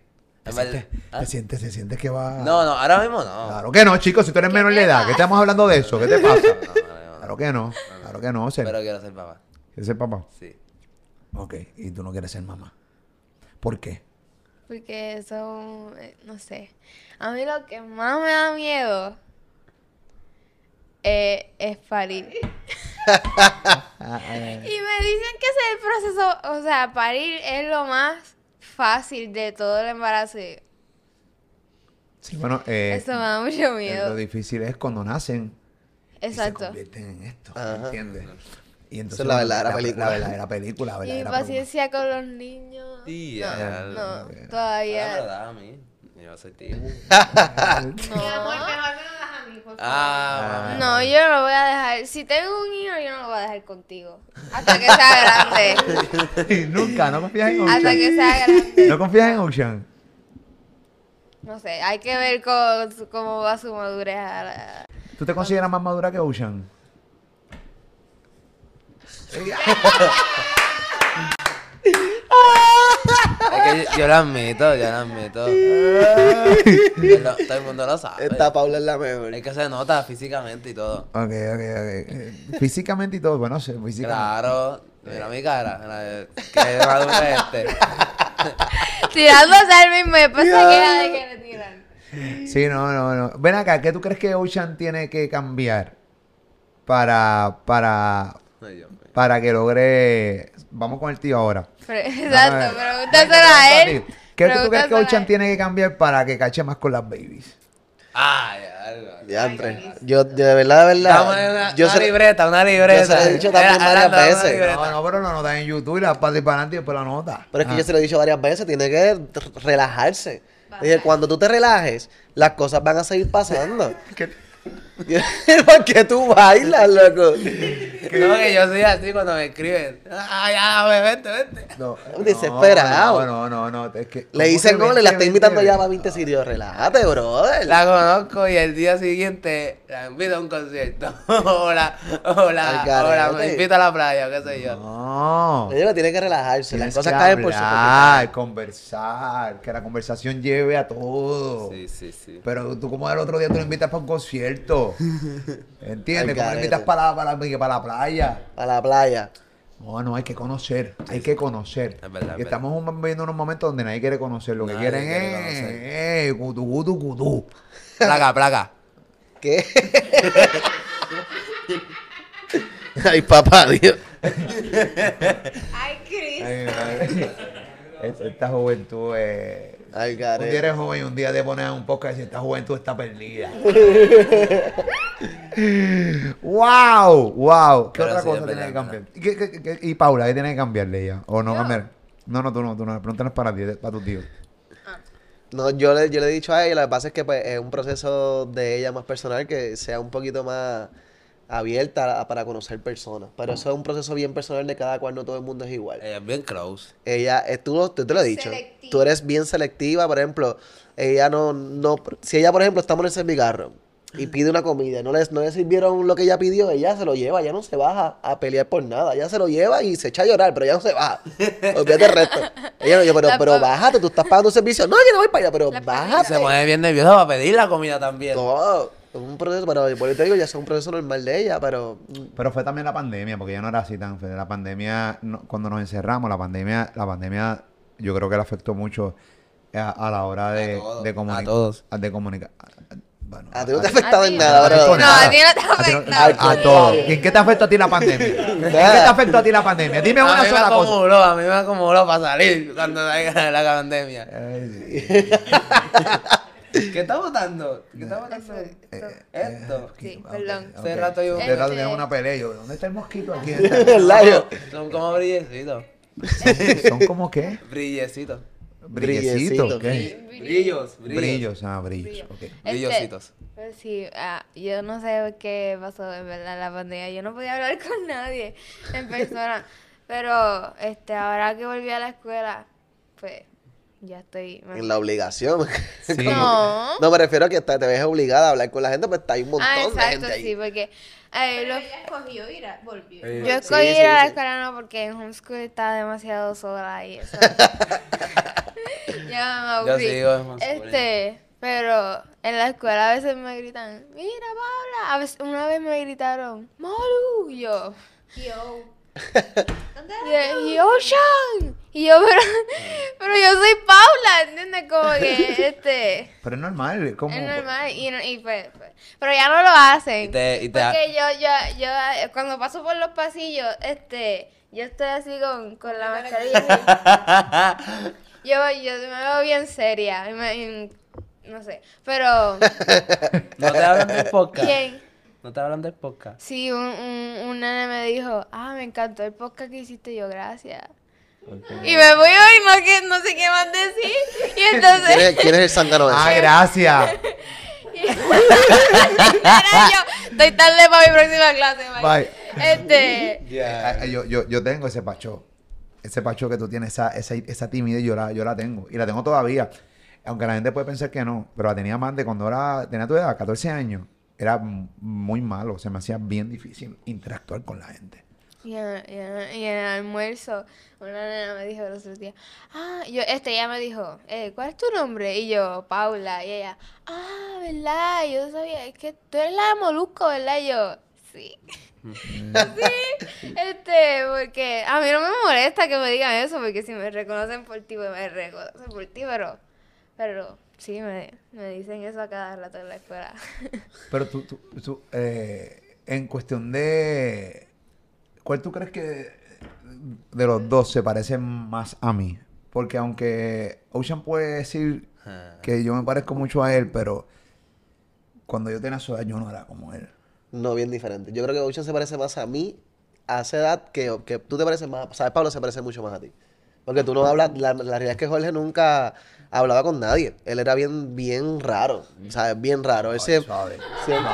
¿Te En sientes, verdad- ¿Ah? te sientes, te sientes que va... No, no, ahora mismo no. Claro que no, chicos. Si tú eres menor de te edad, ¿qué estamos hablando de eso? ¿Qué te pasa? No, no, ahora mismo no. Claro que no. Claro que no. Ser. Pero quiero ser papá. ¿Quieres ser papá? Sí. Ok. Y tú no quieres ser mamá. ¿Por qué? Porque eso, eh, no sé. A mí lo que más me da miedo eh, es parir. Y me dicen que ese es el proceso, o sea, parir es lo más fácil de todo el embarazo. Y Sí, bueno, eh, Eso me da mucho Lo miedo. difícil es cuando nacen y se Exacto. convierten en esto, Ajá. ¿entiendes? Y Esa es la verdadera la, película. La verdadera película, la Y mi verdadera película. paciencia con los niños. Sí, no, ya, no. Ya todavía. me lo das a mí. Yo soy tío. Mi amor, mejor Por favor. Ah, No, yo no lo voy a dejar. Si tengo un hijo, yo no lo voy a dejar contigo. Hasta que sea grande. Nunca, no confías en Ocean. Hasta que sea grande. No confías en Ocean. No sé, hay que ver cómo, su- cómo va su madurez. la- ¿Tú te consideras más madura que Ocean? Es que yo, yo lo admito, yo lo admito. Yo lo- todo el mundo lo sabe. Esta Paula es la mejor. Es que se nota físicamente y todo. Ok, ok, ok. Eh, Físicamente y todo, bueno, sí, físicamente. Claro. Mira mi cara. mira, Qué maduro es este. Tirándose al mismo, después se de que le tiran. Sí, no, no, no. Ven acá, ¿qué tú crees que Ocean tiene que cambiar para, para, Dios mío. Para que logre... Vamos con el tío ahora. Pero- Exacto, pregúntaselo a él. ¿Qué tú crees que él. tiene que cambiar para que cache más con las babies? Ay, algo. Diantre. Yo, yo de verdad, de verdad. una, yo una se- libreta, una libreta. yo se lo he dicho también Era- varias era- una veces. libreta. No, no, pero la nota en YouTube y la para para adelante y después la nota. Pero es que Ah. yo se lo he dicho varias veces, tiene que relajarse. Dije, cuando tú te relajes, las cosas van a seguir pasando. ¿Por qué tú bailas, loco? No, que yo soy así cuando me escriben. Ah, ya, ve, vente, vente. No, Desesperado. No, no, no, no. Es que, Le ¿cómo dicen gol, le la está 20, invitando ya 20? para 20 sitios. Relájate, brother. La conozco y el día siguiente la invito a un concierto. o la, o la, Al garete. o la me invito a la playa, qué sé yo. No. Ella tiene que relajarse. Las cosas caen por su propio conversar, que la conversación lleve a todo. Sí, sí, sí. Pero tú como el otro día tú lo invitas para un concierto. ¿Entiendes? Al ¿Cómo lo garete. invitas para, la- para, para la playa? A la playa. No, no, hay que conocer, hay que conocer. Es verdad, es y estamos un- viviendo unos momentos donde nadie quiere conocer. Lo que quieren quiere es, eh, cutú, cutú, cutú. Placa, placa. ¿Qué? Ay, papá, Dios. Ay. Es- Esta juventud es... Ay, Un día eres joven y un día te pones un podcast y esta juventud está perdida. ¡Wow! ¡Wow! ¿Qué Pero otra sí, cosa tiene que cambiar? ¿Y, qué- qué- qué- y Paula, ¿qué tiene que cambiarle ella? ¿O no cambiar? No, no, tú no, tú no. Pregúntale para ti, para tu tío. No, yo le, yo le he dicho a ella, lo que pasa es que pues, es un proceso de ella más personal que sea un poquito más abierta a- para conocer personas. Pero eso es un proceso bien personal de cada cual, no todo el mundo es igual. Ella es bien close. Ella, eh, tú, tú te lo he dicho, Selectiva. tú eres bien selectiva, por ejemplo, ella no, no, si ella por ejemplo estamos en el servicarro y pide una comida, no le, no le sirvieron lo que ella pidió, ella se lo lleva, ella no se baja a pelear por nada, ella se lo lleva y se echa a llorar, pero ella no se baja, olvídate el resto. Ella no, yo, pero, pero bájate, tú estás pagando un servicio, no, yo no voy para allá, pero La Se bájate. pone bien nerviosa para pedir la comida también. No, un proceso, pero por te digo, ya es un proceso normal de ella, pero mm, Pero fue también la pandemia, porque ya no era así tan La pandemia, no- cuando nos encerramos, la pandemia, la pandemia, yo creo que le afectó mucho a, a la hora de, todos, de a comunicar. todos. De comunicar. Bueno, A ti no te ha afectado A en nada, no. bro. No, a ti no te ha A afectado. a, a todo. ¿Y en qué te afectó a ti la pandemia? ¿En qué te afectó a ti la pandemia? Dime A una mí me sola cosa. acumuló, a mí me acumuló para salir cuando salga la pandemia. Ay, sí. ¿Qué está votando? ¿Qué está votando? Esto. Sí, perdón. Hace rato yo- Hace rato Este- tenemos una pelea. Yo, ¿dónde está el mosquito aquí? ¿Verdad? Yo- Son como brillecitos. ¿Son como qué? Brillecitos. Brillecitos. ¿qué? Brillos, brillos. Brillos, ah, brillos. Este, Brillositos. Pues sí, ah, yo no sé qué pasó en verdad la pandemia. Yo no podía hablar con nadie en persona. Pero este ahora que volví a la escuela, pues ya estoy. En la obligación. Sí. No. No, me refiero a que te ves obligada a hablar con la gente, pues está hay un montón Ah, de exacto, gente ahí. sí, porque eh, Pero ella escogió ir a, volvió. Eh, yo escogí sí, ir a la sí. escuela no porque en homeschool estaba demasiado sola y eso. ya me Yo aburrí. sigo en homeschool. Este, pero en la escuela a veces me gritan, mira Paula, a veces, una vez me gritaron, yo, Yo. ¿Dónde y, yo, y Ocean, y yo, pero, pero yo soy Paula, ¿entiendes? Como que, este, Pero es normal. Como, es normal, y, pues, pues, pero ya no lo hacen. Y te, y te Porque yo, yo, yo, cuando paso por los pasillos, este, yo estoy así con, con la mascarilla. Yo, yo me veo bien seria, me- no sé, pero, no te hablan del podcast. ¿quién? No te hablan del podcast. Sí, un, un, un nene me dijo, ah, me encantó el podcast que hiciste, yo, gracias. Y me voy hoy, no, que, no sé qué más decir, y ¿Quién entonces... es, quién es el zángano Ah, ese? gracias. Yo, estoy tarde para mi próxima clase, bye. Bye. Este, Eh, eh, yo, yo, yo tengo ese pacho. Ese pacho que tú tienes, esa, esa, esa timidez, yo la, yo la tengo. Y la tengo todavía. Aunque la gente puede pensar que no. Pero la tenía más de cuando era, tenía tu edad, 14 años. Era muy malo. Se me hacía bien difícil interactuar con la gente. Y en, y en- y en el almuerzo, una nena me dijo los otros días, ah, yo, este, ella me dijo, eh, ¿cuál es tu nombre? Y yo, Paula, y ella, ah, ¿verdad? Yo no sabía, es que tú eres la de Molusco, ¿verdad? Y yo, sí. sí, este, porque a mí no me molesta que me digan eso, porque si me reconocen por ti, pues me reconocen por ti, pero, pero sí, me, me dicen eso a cada rato en la escuela. Pero tú, tú, tú, eh, en cuestión de... ¿Cuál tú crees que de los dos se parece más a mí? Porque aunque Ocean puede decir que yo me parezco mucho a él, pero cuando yo tenía su edad yo no era como él. No, bien diferente. Yo creo que Ocean se parece más a mí a esa edad que, que tú te pareces más. ¿Sabes? Pablo se parece mucho más a ti. Porque tú no hablas. La, la realidad es que Jorge nunca hablaba con nadie. Él era bien, bien raro. ¿Sabes? Bien raro. Él se- Suave. siempre-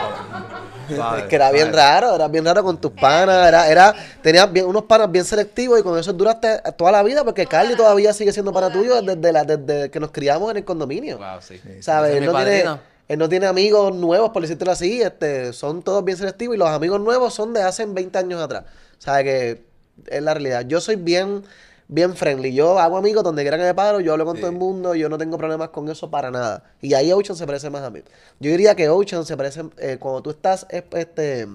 Suave, es que era bien raro, era bien raro con tus panas, era, era, tenías bien, unos panas bien selectivos y con eso duraste toda la vida porque Carly todavía sigue siendo para tuyo desde, la, desde que nos criamos en el condominio. Wow, sí. ¿Sabes? Ese es Él no, tiene, él no tiene amigos nuevos, por decírtelo así, este, son todos bien selectivos y los amigos nuevos son de hace 20 años atrás. ¿Sabes? Que es la realidad. Yo soy bien, bien friendly. Yo hago amigos donde quiera que me paro, yo hablo con todo el mundo, yo no tengo problemas con eso para nada. Y ahí Ocean se parece más a mí. Yo diría que Ocean se parece, eh, cuando tú estás, este...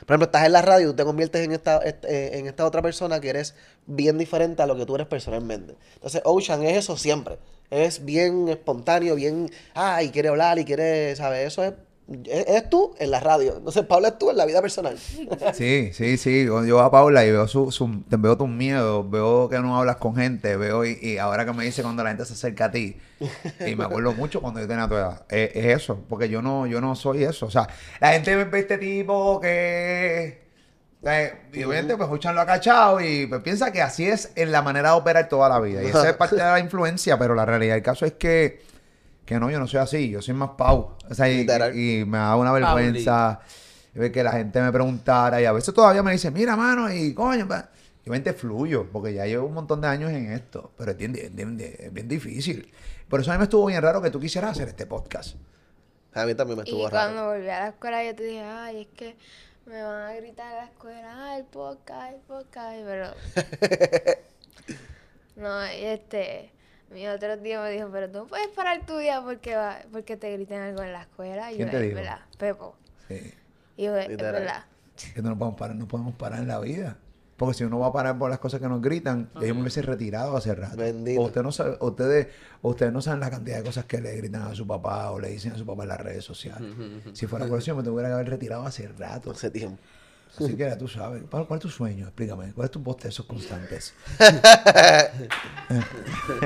Por ejemplo, estás en la radio y tú te conviertes en esta, este, en esta otra persona que eres bien diferente a lo que tú eres personalmente. Entonces, Ocean es eso siempre. Es bien espontáneo, bien, ay, quiere hablar y quiere, ¿sabes? Eso es, es, es tú en la radio. Entonces, Pablo es tú en la vida personal. Sí, sí, sí. Yo yo veo a Paula y veo su, su- veo tus miedos, veo que no hablas con gente, veo y, ahora que me dice cuando la gente se acerca a ti. Y me acuerdo mucho cuando yo tenía tu edad. Es, es eso, porque yo no, yo no soy eso. O sea, la gente ve este tipo que. eh, y obviamente pues Uchan lo ha cachado y pues piensa que así es en la manera de operar toda la vida. Y esa es parte de la influencia, pero la realidad del caso es que, que no, yo no soy así, yo soy más Pau. O sea, y, Literal. y me da una vergüenza ver que la gente me preguntara y a veces todavía me dicen, mira, mano, y coño, pa-". yo mente fluyo, porque ya llevo un montón de años en esto, pero es bien, bien- bien- difícil. Por eso a mí me estuvo bien raro que tú quisieras hacer este podcast. A mí también me Y estuvo cuando raro. volví a la escuela yo te dije, ay, es que me van a gritar en la escuela, ay, el podcast, el podcast, pero... no, y este, mi otro tío me dijo, pero tú no puedes parar tu día porque, va, porque te griten algo en la escuela. Y ¿Quién yo, te "Es dijo? verdad, Pepo. Sí. Y yo, es verdad. Que no podemos parar, no podemos parar en la vida. Porque si uno va a parar por las cosas que nos gritan, yo me hubiese retirado hace rato. Bendito. O usted no sabe, ustedes, ustedes no saben la cantidad de cosas que le gritan a su papá o le dicen a su papá en las redes sociales. si fuera por eso, yo me tuviera que haber retirado hace rato. Hace tiempo. Así que ya tú sabes. Pablo, ¿Cuál es tu sueño? Explícame. ¿Cuál es tu bostezos constantes?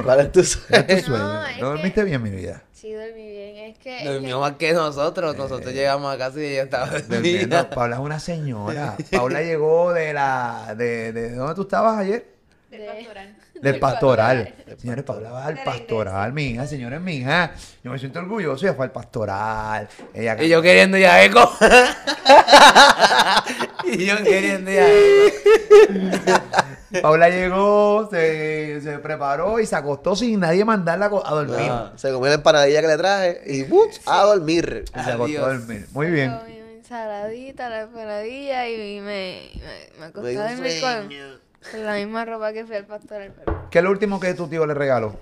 ¿Cuál es tu ¿Cuál es tu sueño? sueño? ¿No dormiste bien, mi vida? Sí, dormí bien. Es que. es que- más que nosotros. Nosotros llegamos a casa y ella estaba dormida. Paula es una señora. Paula llegó de la... De, de, ¿Dónde tú estabas ayer? Del pastoral. Del pastoral. pastoral. Señores, Paula va al pastoral, mi hija. Señores, mi hija. Yo me siento orgulloso. Ella fue al pastoral. Ella Y yo queriendo ir a eco. y yo queriendo ir a eco. Paula llegó, se, se preparó y se acostó sin nadie mandarla a dormir. No. Se comió la empanadilla que le traje y ¡buch! a dormir. Y se acostó a dormir. Muy bien. Comí mi ensaladita, la empanadilla y me, me, me acosté Me dio a dormir con la misma ropa que fui al pastoral. Pero... ¿Qué es lo último que tu tío le regaló?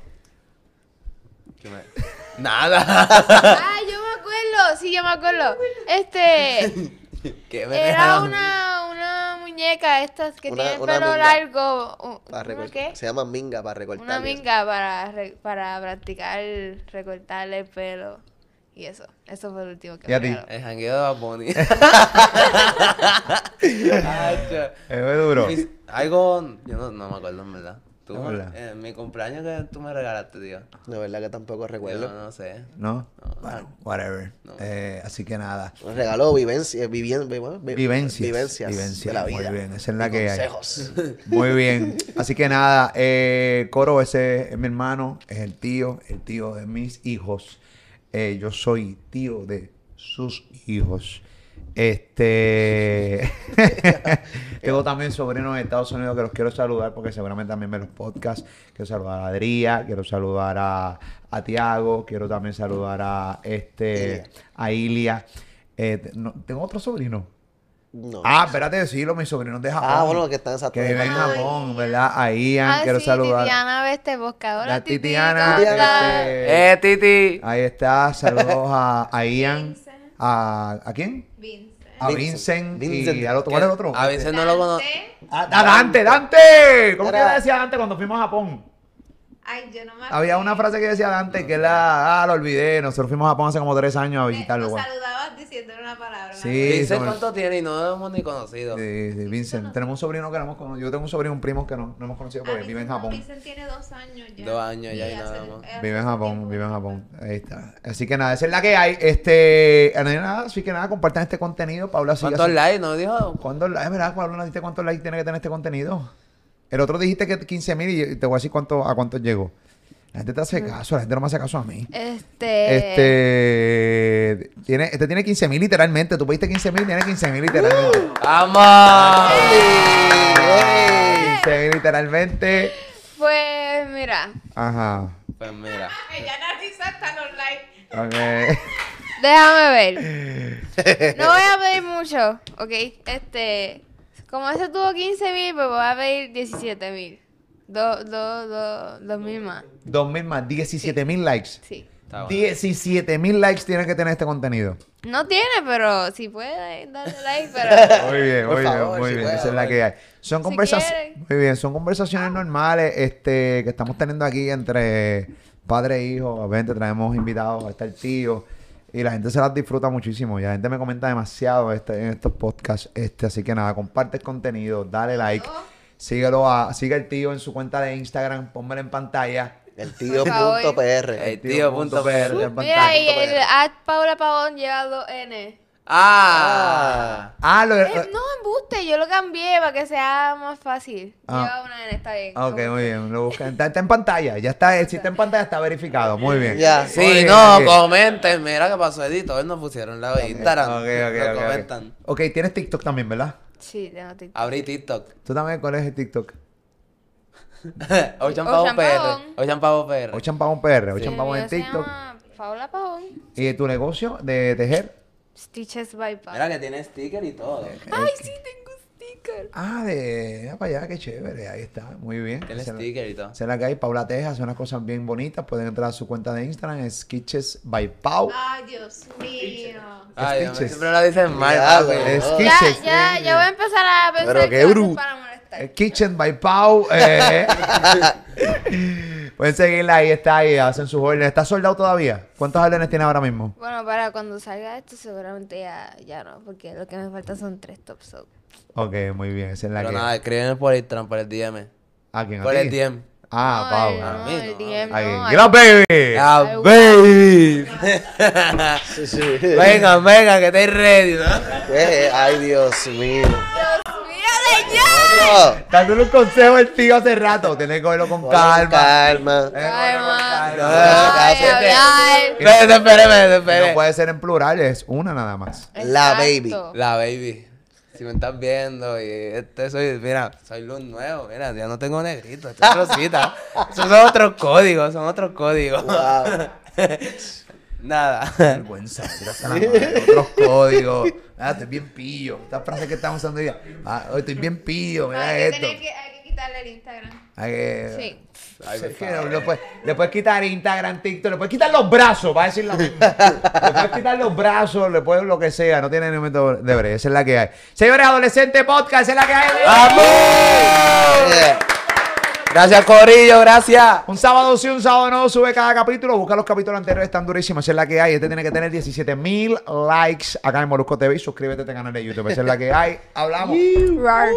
Nada. ¡Ah, yo me acuerdo! Sí, yo me acuerdo. Este. ¿Qué me Era regaló? una, una muñeca estas que Una- tiene una pelo minga. largo. un- Para ¿una recortar. qué? Se llama minga para recortar. Una minga para, re- para practicar recortarle el pelo. Y eso. Eso fue lo último que ¿Y a me ti? El jangueo de Bad Bunny. Es duro. Mis- Algo, yo no, no me acuerdo en verdad. Tú, verdad. eh, mi cumpleaños que tú me regalaste, tío. De verdad que tampoco Yo recuerdo. no, no sé. ¿No? No. Bueno, whatever. No. Eh, así que nada. Un regalo vivencia, vivien, vi- vi- Vivencias. vivencias Vivencias, de la muy vida. bien, esa es la Y que hay. consejos. Muy bien. Así que nada, eh, Coro, ese es mi hermano, es el tío, el tío de mis hijos. Eh, yo soy tío de sus hijos. Este. Tengo también sobrinos en Estados Unidos que los quiero saludar porque seguramente también ven los podcasts. Quiero saludar a Adrià, quiero saludar a, a Tiago, quiero también saludar a este a Ilia. Eh, no, Tengo otro sobrino. No. Ah, espérate decirlo, mis sobrinos de Japón. Ah, bueno, que están exacto. Que viven en Ay. Japón, ¿verdad? A Ian, Ah, quiero sí, saludar. Titiana ve este podcast. Hola, La Titi, Titiana. ¿cómo estás? este, ¡Eh, Titi! ahí está, saludos a, a Ian. Vincent. ¿A, ¿A quién? Vincent. A Vincent. Vincent, y Vincent. al otro. ¿Cuál es el otro? A veces no lo conozco. Dante. A, a Dante, Dante. ¿Cómo que decía Dante cuando fuimos a Japón? Ay, yo no me Había una frase que decía Dante que la, ah, lo olvidé. Nosotros fuimos a Japón hace como tres años a Eh, visitarlo. Nos saludabas diciéndole una palabra. Sí, Dice sobre- cuánto tiene y no lo hemos ni conocido. Sí, sí, Vincent. Tenemos un sobrino que no hemos conocido. Yo tengo un sobrino, un primo que no, no hemos conocido porque vive en Vincent- Japón. Vincent tiene dos años ya. Dos años ya y nada más. Vive en Japón, vive en. Japón. Ahí está. Así que nada, esa es la que hay. Este, no hay nada, así que nada, compartan este contenido. Paula sigue ¿Cuántos likes? ¿No dijo? ¿Cuántos likes? ¿Verdad, Paula? ¿No dijiste cuántos likes tiene que tener este contenido? El otro dijiste que 15 mil y te voy a decir cuánto, a cuántos llegó. La gente te hace caso, la gente no me hace caso a mí. Este. Este, tiene, este tiene 15 mil literalmente. Tú pediste 15 mil, tiene 15 mil literalmente. ¡Vamos! 15 mil literalmente. Pues mira, Ajá. Pues mira. Ella analiza hasta los likes. Ok. déjame ver. No voy a pedir mucho, ¿ok? Este. Como ese tuvo 15 mil, pues voy a pedir 17 mil. Dos, dos, dos, dos mil más. 2 mil más, 17 mil likes. Sí. Está bueno. 17 mil likes tiene que tener este contenido. No tiene, pero si puede darle like, pero. Muy bien, muy favor, bien, muy si bien. puede, Esa es la que hay. Son Si conversaciones. Muy bien, son conversaciones normales este, que estamos teniendo aquí entre padre e hijo. Obviamente traemos invitados, está el tío. Y la gente se las disfruta muchísimo. Y la gente me comenta demasiado este, en estos podcasts. Este, así que nada, comparte el contenido, dale like. Síguelo a, sigue al tío en su cuenta de Instagram, pónmelo en pantalla. El tío Por favor. punto PR. El tío punto PR, PR. en Mira, pantalla. y el at Paula Pavón lleva dos N. ¡Ah! Ah, lo, Eh, no, embuste, yo lo cambié para que sea más fácil. Ah. Lleva una N, está bien. Ok, muy bien. Lo buscan. Está, está en pantalla. Ya está. Si está en pantalla, está verificado. Muy bien. Ya. Muy Sí, bien, no, ok. comenten. Mira qué pasó, editor. Nos pusieron la de Instagram. Ok, ok, Lo ok, ok. comentan. Ok, tienes TikTok también, ¿verdad? Sí, tengo TikTok. Abrí TikTok. ¿Tú también cuál es el TikTok? Ocean Pavo Ocean PR. Pavón. Ocean Pavo PR. Ochan Pavón PR, Ochan Pavón en TikTok. llama Paula Pavón. ¿Y tu negocio de tejer? Stitches by Paula. Mira que tiene sticker y todo. Ay, sí, tengo sticker. Ah, de. Mira para allá, qué chévere. Ahí está. Muy bien. Tiene la- sticker y todo. es la que hay. Paula Teja hace unas cosas bien bonitas. Pueden entrar a su cuenta de Instagram, es Sketches by Pau. Ay, Dios mío. Ay, Dios Stitches. siempre lo dicen mal, Ya, güey. Ya, ya, eh. ya voy a empezar a pensar Pero qué bruto. Kitchen by Pau. eh. Pueden seguirla ahí, está ahí, hacen sus órdenes. ¿Está soldado todavía? ¿Cuántos órdenes tiene ahora mismo? Bueno, para cuando salga esto seguramente ya, ya no, porque lo que me falta son tres top so. Ok, muy bien, esa es la Pero que... nada, escríbeme por Instagram, por el DM. ¿A quién? ¿A Por ti? el DM. Ah, No, Pau. el- a no, mí el no. DM no, baby. ¡Ah, baby! Sí, sí. venga, venga, que estáis ready, ¿no? Eh, Ay, Dios mío. ¡Mira, No, Dándole un consejo al tío hace rato. Tienes que verlo con calma. calma. Calma. No puede ser en plural, es una nada más. La baby. La baby. Si me estás viendo y este soy, mira, soy luz nuevo, mira, ya no tengo negrito, esto es rosita. Esos son otros códigos, son otros códigos. Wow. Nada. Vergüenza, la otros códigos. Ah, estoy bien pillo. Esta frase que estamos usando hoy día. Ah, estoy bien pillo, mira Hay que, esto. tener que, hay que quitarle el Instagram. Hay que- Sí. Ay, que favor. le, puedes, le puedes quitar Instagram, TikTok, le puedes quitar los brazos, va a decir lo mismo. le puedes quitar los brazos, le puedes lo que sea, no tiene ni momento de breve, esa es la que hay. Señores, Adolescente Podcast, esa es la que hay. Yeah. Gracias, Corillo, gracias. Un sábado sí, un sábado no, sube cada capítulo, busca los capítulos anteriores, están durísimos, esa es la que hay. Este tiene que tener 17 mil likes acá en Molusco TV suscríbete a este canal de YouTube, esa es la que hay. Hablamos. Rar.